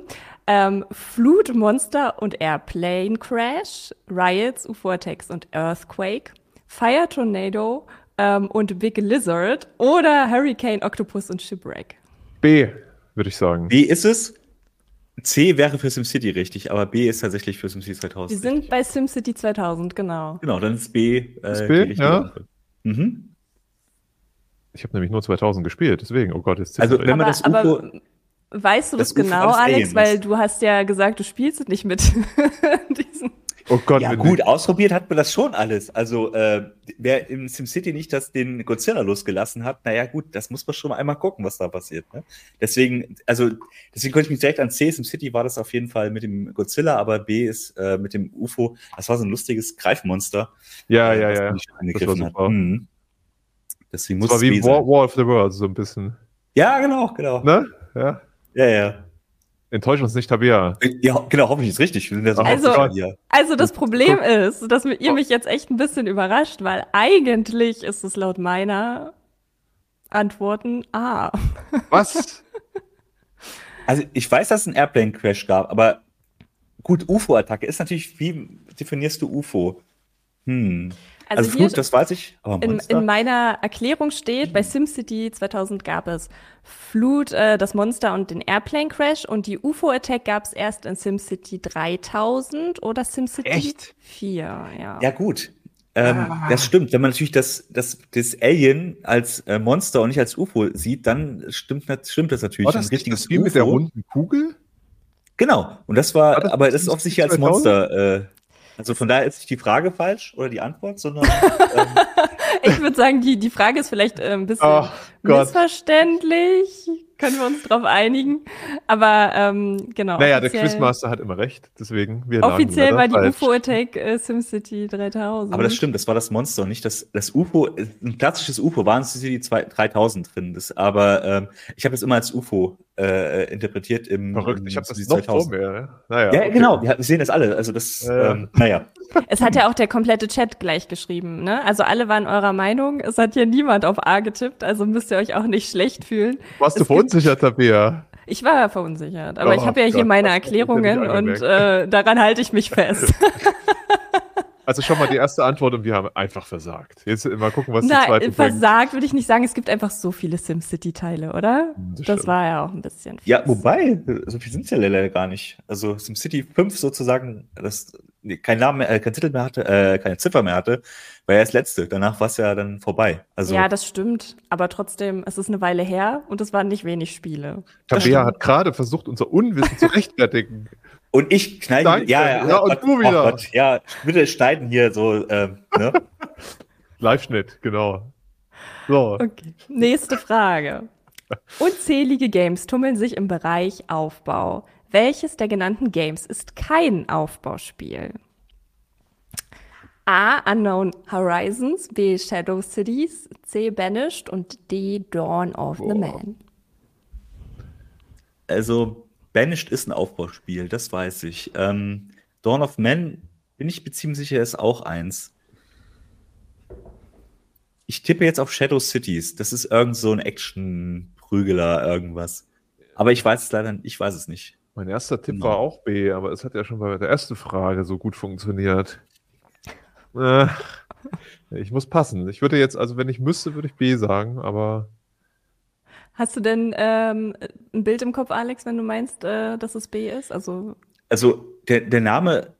Ähm, Flutmonster und Airplane Crash, Riots, U-Vortex und Earthquake, Fire Tornado ähm, und Big Lizard oder Hurricane, Octopus und Shipwreck. B, würde ich sagen. B ist es. C wäre für SimCity richtig, aber B ist tatsächlich für SimCity 2000. Wir sind bei SimCity 2000, genau. Genau, dann ist B. Äh, Ist B, ja. Mhm. Ich habe nämlich nur 2000 gespielt, deswegen, oh Gott, jetzt Also, zittere ich. wenn man aber, das UFO aber weißt du das, das genau, Alex? Weil du hast ja gesagt, du spielst nicht mit diesen. oh Gott, Ja, gut, ausprobiert hat man das schon alles. Also, äh, wer im SimCity nicht das, den Godzilla losgelassen hat, naja, gut, das muss man schon einmal gucken, was da passiert. Ne? Deswegen, also, deswegen konnte ich mich direkt an C. SimCity war das auf jeden Fall mit dem Godzilla, aber B ist äh, mit dem UFO. Das war so ein lustiges Greifmonster. ja, äh, ja, ja. super. Mhm. Deswegen muss Das war es wie War. War of the Worlds, so ein bisschen. Ja, genau, genau. Ne? Ja. Ja, ja. Enttäusch uns nicht, Tabea. Ja, genau, hoffentlich ist richtig. Wir sind ja so Also-. Also das Problem ist, dass ihr mich jetzt echt ein bisschen überrascht, weil eigentlich ist es laut meiner Antworten A. Was? Also ich weiß, dass es einen Airplane-Crash gab, aber gut, UFO-Attacke ist natürlich, wie definierst du UFO? Hm. Also, Also, Flut, das weiß ich, aber in, in meiner Erklärung steht, bei SimCity 2000 gab es Flut, äh, das Monster und den Airplane Crash und die UFO-Attack gab es erst in SimCity 3000 oder SimCity Echt? 4. Ja. Ja, gut. Ähm, Ah. Das stimmt. Wenn man natürlich das, das, das Alien als äh, Monster und nicht als UFO sieht, dann stimmt, stimmt das natürlich. War das Ein nicht das Spiel mit der runden Kugel? Genau. Und das war, War das aber das ist das offensichtlich als 2000? Monster. Äh, also von daher ist nicht die Frage falsch oder die Antwort, sondern ähm, Ich würde sagen, die, die Frage ist vielleicht äh, ein bisschen Gott. missverständlich. Können wir uns darauf einigen? Aber ähm, genau. Naja, der Quizmaster hat immer recht, deswegen wir Offiziell war die falsch. UFO-Attack äh, SimCity 3000. aber das stimmt, das war das Monster und nicht das, das UFO. Ein klassisches UFO waren es die zwei- 3000 drin. Das, aber ähm, ich habe es immer als UFO äh, interpretiert im Verrückt, ich habe das noch vor mir. ja. Naja, Ja, okay. genau, wir sehen das alle. Also das, Ja, ja. ähm, naja. Es hat ja auch der komplette Chat gleich geschrieben, ne? Also alle waren eurer Meinung. Es hat hier niemand auf A getippt, also müsst ihr euch auch nicht schlecht fühlen. Warst du Es gibt- verunsichert, Tabea? Ich war verunsichert, aber Oh ich habe ja hier Gott, meine ich ja Erklärungen und äh, daran halte ich mich fest. Also schon mal die erste Antwort und wir haben einfach versagt. Jetzt mal gucken, was die Nein, zweite bringt. versagt würde ich nicht sagen. Es gibt einfach so viele SimCity-Teile, oder? Das Das war ja auch ein bisschen. Ja, fies. wobei, so viel sind es ja leider gar nicht. Also SimCity 5 sozusagen, das nee, kein Name mehr, äh, kein Titel mehr hatte, äh, keine Ziffer mehr hatte, war ja das letzte. Danach war es ja dann vorbei. Also Ja, das stimmt. Aber trotzdem, es ist eine Weile her und es waren nicht wenig Spiele. Tabea hat gerade versucht, unser Unwissen zu rechtfertigen. und ich knall Danke. ja, Ja, und du wieder. ja, bitte schneiden hier so, ähm, ne? Live-Schnitt, genau. So, Okay. Nächste Frage. Unzählige Games tummeln sich im Bereich Aufbau. Welches der genannten Games ist kein Aufbauspiel? A. Unknown Horizons, B. Shadow Cities, C. Banished und D. Dawn of the Boah. Man. Also, Banished ist ein Aufbauspiel, das weiß ich. Ähm, Dawn of Men, bin ich ziemlich sicher, ist auch eins. Ich tippe jetzt auf Shadow Cities. Das ist irgend so ein Action-Prügeler, irgendwas. Aber ich weiß es leider, ich weiß es nicht. mein erster Tipp Genau. war auch B, aber es hat ja schon bei der ersten Frage so gut funktioniert. Äh, ich muss passen. Ich würde jetzt, also wenn ich müsste, würde ich B sagen, aber Hast du denn ähm, ein Bild im Kopf, Alex, wenn du meinst, äh, dass es B ist? Also Also, der, der Name,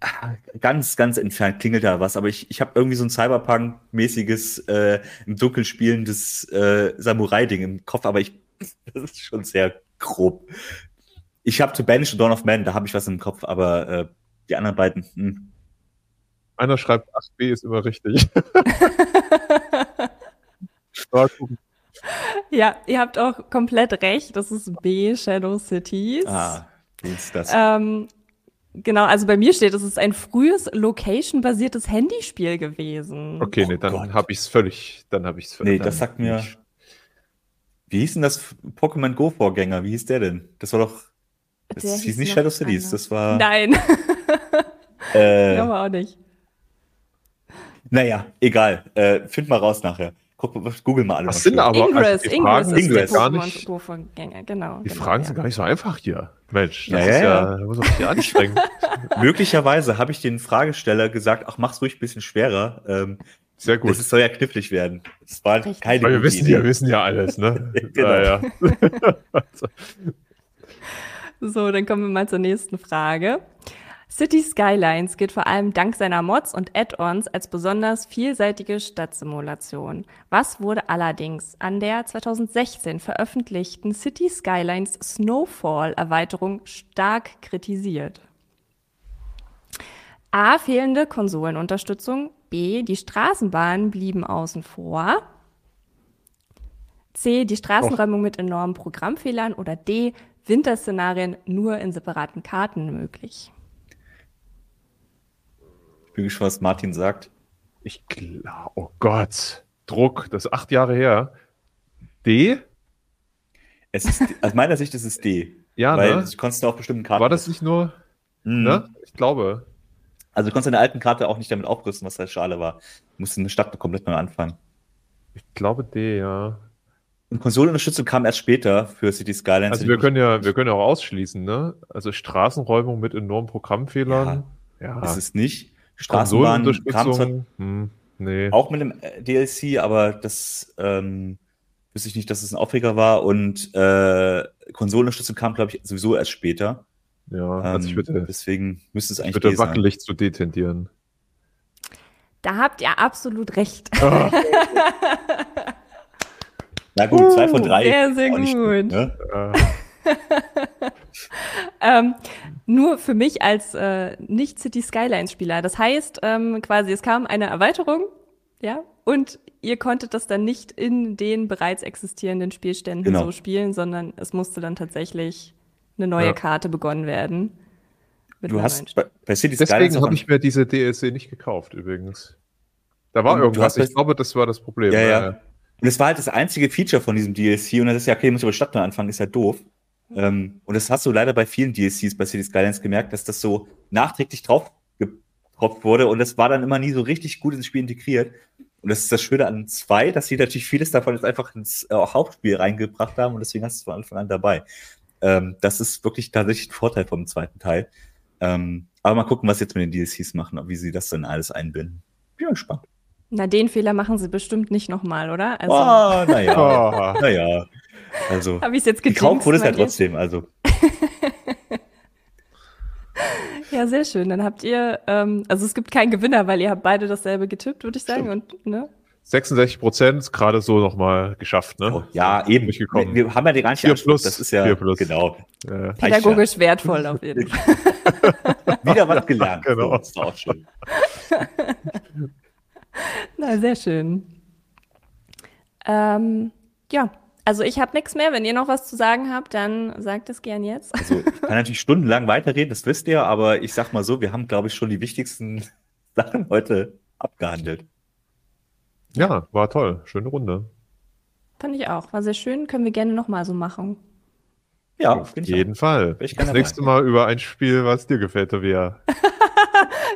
ah, ganz, ganz entfernt klingelt da was, aber ich, ich habe irgendwie so ein Cyberpunk-mäßiges, äh, im Dunkeln spielendes äh, Samurai-Ding im Kopf, aber ich, das ist schon sehr grob. Ich habe To Banish und Dawn of Man, da habe ich was im Kopf, aber äh, die anderen beiden, hm. einer schreibt, ach, B ist immer richtig. Mal gucken. Ja, ihr habt auch komplett recht. Das ist B, Shadow Cities. ah, wie ist das? Ähm, genau, also bei mir steht, es ist ein frühes Location-basiertes Handyspiel gewesen. Okay, nee, Oh dann Gott. habe ich es völlig, dann habe ich es völlig. nee, das sagt mir, wie hieß denn das Pokémon Go-Vorgänger? Wie hieß der denn? Das war doch, das Der hieß hieß nicht Shadow Cities, anders. das war, Nein, äh, glaube auch nicht. Naja, egal. Äh, find mal raus nachher. Guck, google mal alle. Was mal sind aber Ingress, also die Ingress Fragen ist Ingress. der gar nicht. Genau. Die genau, Fragen ja. sind gar nicht so einfach hier. Mensch, das Ja, ist ja, ja, muss man sich anstrengen. Möglicherweise habe ich den Fragesteller gesagt, ach, mach's ruhig ein bisschen schwerer. Ähm, Sehr gut. Das soll ja knifflig werden. Das war Richtig. keine Weil wir wissen Idee. ja, wir wissen ja alles, ne? Genau. Ja, ja. So, dann kommen wir mal zur nächsten Frage. City Skylines gilt vor allem dank seiner Mods und Add-ons als besonders vielseitige Stadtsimulation. Was wurde allerdings an der 2016 veröffentlichten City Skylines Snowfall Erweiterung stark kritisiert? A. Fehlende Konsolenunterstützung. B. Die Straßenbahnen blieben außen vor. C. Die Straßenräumung mit enormen Programmfehlern. Oder D. Winterszenarien nur in separaten Karten möglich. Bin gespannt, was Martin sagt. Ich glaube, oh Gott. Druck, das ist acht Jahre her. D? Es ist, aus meiner Sicht ist es D. Ja, weil ne? du konntest auf bestimmten Karten. War das nicht nur, Mhm. ne? Ich glaube. Also du konntest deine alten Karte auch nicht damit aufrüsten, was da Schale war. Du musst eine Stadt komplett neu anfangen. Ich glaube D, ja. Und Konsolenunterstützung kam erst später für City Skylines. Also wir können ja, wir können ja auch ausschließen, ne? Also Straßenräumung mit enormen Programmfehlern. Ja, ist es nicht. Straßenbahn kam zwar Konsolenunterstützung. Hm, nee. auch mit dem äh, DLC, aber das ähm, wüsste ich nicht, dass es ein Aufreger war. Und äh, Konsolenunterstützung kam, glaube ich, sowieso erst später. Ja, also ich Ähm, würde, deswegen müsste es ich eigentlich würde D sein. wackelig zu D tendieren. Da habt ihr absolut recht. Ah, Na gut, zwei von drei. Sehr, sehr nicht gut. ne? äh, Ähm, nur für mich als äh, nicht City Skylines Spieler. Das heißt, ähm, quasi es kam eine Erweiterung, ja, und ihr konntet das dann nicht in den bereits existierenden Spielständen Genau. so spielen, sondern es musste dann tatsächlich eine neue Ja. Karte begonnen werden. Du hast bei, bei City deswegen habe ich mir diese DLC nicht gekauft, übrigens. Da war irgendwas. Ich glaube, das war das Problem. Ja, ja. Und es war halt das einzige Feature von diesem DLC und das ist ja, okay, muss über Stadt neu anfangen, ist ja doof. Ähm, und das hast du leider bei vielen DLCs bei City Skylines gemerkt, dass das so nachträglich drauf getropft wurde und das war dann immer nie so richtig gut ins Spiel integriert. Und das ist das Schöne an zwei, dass sie natürlich vieles davon jetzt einfach ins äh, Hauptspiel reingebracht haben und deswegen hast du es von Anfang an dabei. Ähm, das ist wirklich tatsächlich ein Vorteil vom zweiten Teil. Ähm, aber mal gucken, was sie jetzt mit den DLCs machen, wie sie das dann alles einbinden. Bin mal gespannt. Na, den Fehler machen sie bestimmt nicht nochmal, oder? Also Ah, naja. Ah. naja. Also, habe ich es jetzt gekauft wurde es ja trotzdem. Also, Ja, sehr schön. Dann habt ihr, ähm, also es gibt keinen Gewinner, weil ihr habt beide dasselbe getippt, würde ich sagen. Und, ne? 66 Prozent gerade so nochmal geschafft, ne? oh, ja, eben. Wir, wir haben ja nicht Vier angesprochen. plus, Das ist ja, plus. genau. Äh, Pädagogisch wertvoll auf jeden Fall. Wieder was gelernt. Genau. So, ist auch schön. Na, sehr schön. Ähm, ja, also ich habe nichts mehr. Wenn ihr noch was zu sagen habt, dann sagt es gern jetzt. Also, ich kann natürlich stundenlang weiterreden, das wisst ihr, aber ich sag mal so, wir haben, glaube ich, schon die wichtigsten Sachen heute abgehandelt. ja, war toll. Schöne Runde. Fand ich auch. War sehr schön. Können wir gerne nochmal so machen. Ja, Auf jeden Fall. Wär ich Das nächste Mal über ein Spiel, was dir gefällt, Tobias.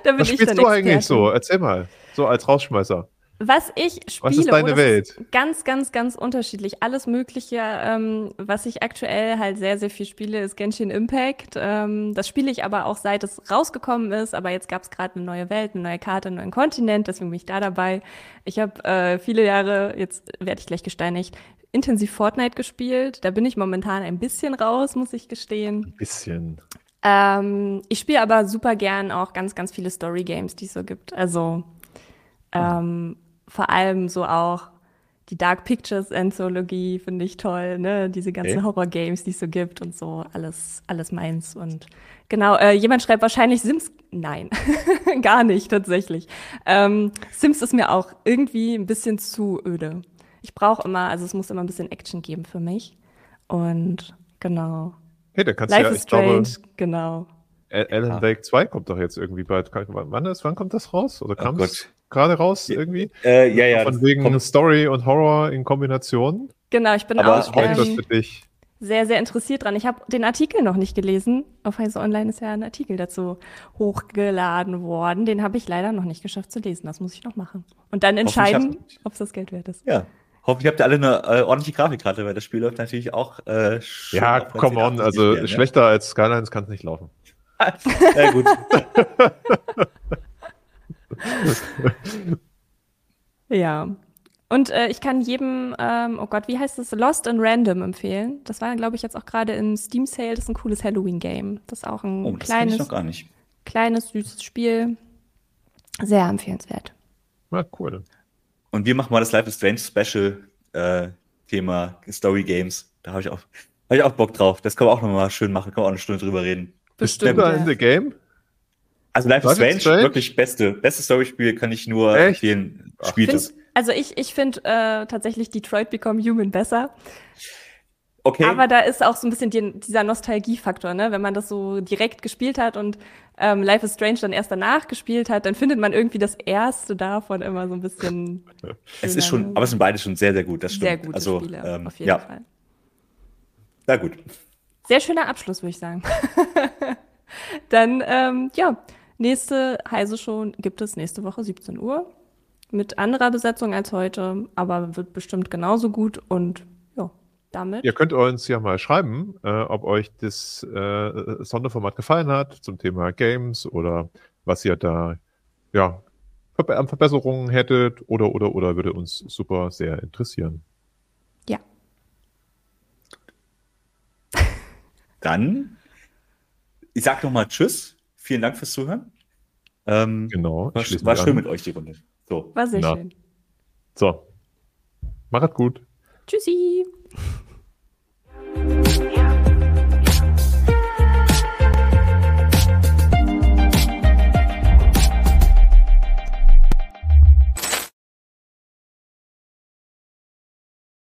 Da bin Was ich spielst dann du eigentlich so? Erzähl mal. So als Rausschmeißer. Was ich spiele, Was ist deine Welt? Ist ganz, ganz, ganz unterschiedlich. Alles Mögliche. Ähm, was ich aktuell halt sehr, sehr viel spiele, ist Genshin Impact. Ähm, das spiele ich aber auch seit es rausgekommen ist. Aber jetzt gab es gerade eine neue Welt, eine neue Karte, einen neuen Kontinent. Deswegen bin ich da dabei. Ich habe äh, viele Jahre, jetzt werde ich gleich gesteinigt, intensiv Fortnite gespielt. Da bin ich momentan ein bisschen raus, muss ich gestehen. Ein bisschen. Ähm, ich spiele aber super gern auch ganz, ganz viele Story Games, die es so gibt. Also ähm, vor allem so auch die Dark Pictures Anthologie finde ich toll, ne? Diese ganzen Okay. Horror Games, die es so gibt und so, alles, alles meins. Und genau, äh, jemand schreibt wahrscheinlich Sims. Nein, gar nicht tatsächlich. Ähm, Sims ist mir auch irgendwie ein bisschen zu öde. Ich brauche immer, also es muss immer ein bisschen Action geben für mich. Und genau. Hey, da kannst Life du ja, is ich glaube, Strange, genau. Al- Alan Ja. Wake 2 kommt doch jetzt irgendwie bald. Wann, ist, wann kommt das raus? Oder Oh kam Gott. Gerade raus irgendwie? Äh, ja, ja. Von wegen kommt- Story und Horror in Kombination. Genau, ich bin Aber auch ähm, für dich? sehr, sehr interessiert dran. Ich habe den Artikel noch nicht gelesen. Auf Heise Online ist ja ein Artikel dazu hochgeladen worden. Den habe ich leider noch nicht geschafft zu lesen. Das muss ich noch machen. Und dann entscheiden, ob es das Geld wert ist. Ja. Hoffentlich habt ihr alle eine äh, ordentliche Grafikkarte, weil das Spiel läuft natürlich auch äh, schon Ja, come on. 1080 Also schlechter als Skylines kann es nicht laufen. Ja gut. Ja. Und äh, ich kann jedem, ähm, oh Gott, wie heißt das? Lost and Random empfehlen. Das war, glaube ich, jetzt auch gerade im Steam Sale. Das ist ein cooles Halloween-Game. Das ist auch ein Oh, das kenne ich kleines, noch gar nicht. kleines, süßes Spiel. Sehr empfehlenswert. Na, cool. Und wir machen mal das Life is Strange Special äh, Thema Story Games. Da habe ich auch, hab ich auch Bock drauf. Das kann man auch nochmal schön machen. Kann man auch eine Stunde drüber reden. Bestimmt. Ist da ja. in the game? Also Life is Strange, Strange? wirklich beste, beste Story-Spiel kann ich nur Echt? empfehlen. Spielt also ich, ich finde äh, tatsächlich Detroit Become Human besser. Okay. Aber da ist auch so ein bisschen die, dieser Nostalgiefaktor, ne? Wenn man das so direkt gespielt hat und ähm, Life is Strange dann erst danach gespielt hat, dann findet man irgendwie das erste davon immer so ein bisschen. es ist schon, aber es sind beide schon sehr, sehr gut. Das stimmt. sehr gute also, Spiele, ähm, auf jeden ja, Fall. Na gut. Sehr schöner Abschluss, würde ich sagen. dann, ähm, ja, nächste Heise schon gibt es nächste Woche 17 Uhr. Mit anderer Besetzung als heute, aber wird bestimmt genauso gut und ja, damit. Ihr könnt uns ja mal schreiben, äh, ob euch das äh, Sonderformat gefallen hat zum Thema Games oder was ihr da ja, Verbe an Verbesserungen hättet oder oder oder würde uns super sehr interessieren. Ja. Dann, ich sag nochmal Tschüss. Vielen Dank fürs Zuhören. Ähm, Genau. war war schön an. mit euch die Runde. So. War sehr Na. schön. So. Macht gut. Tschüssi.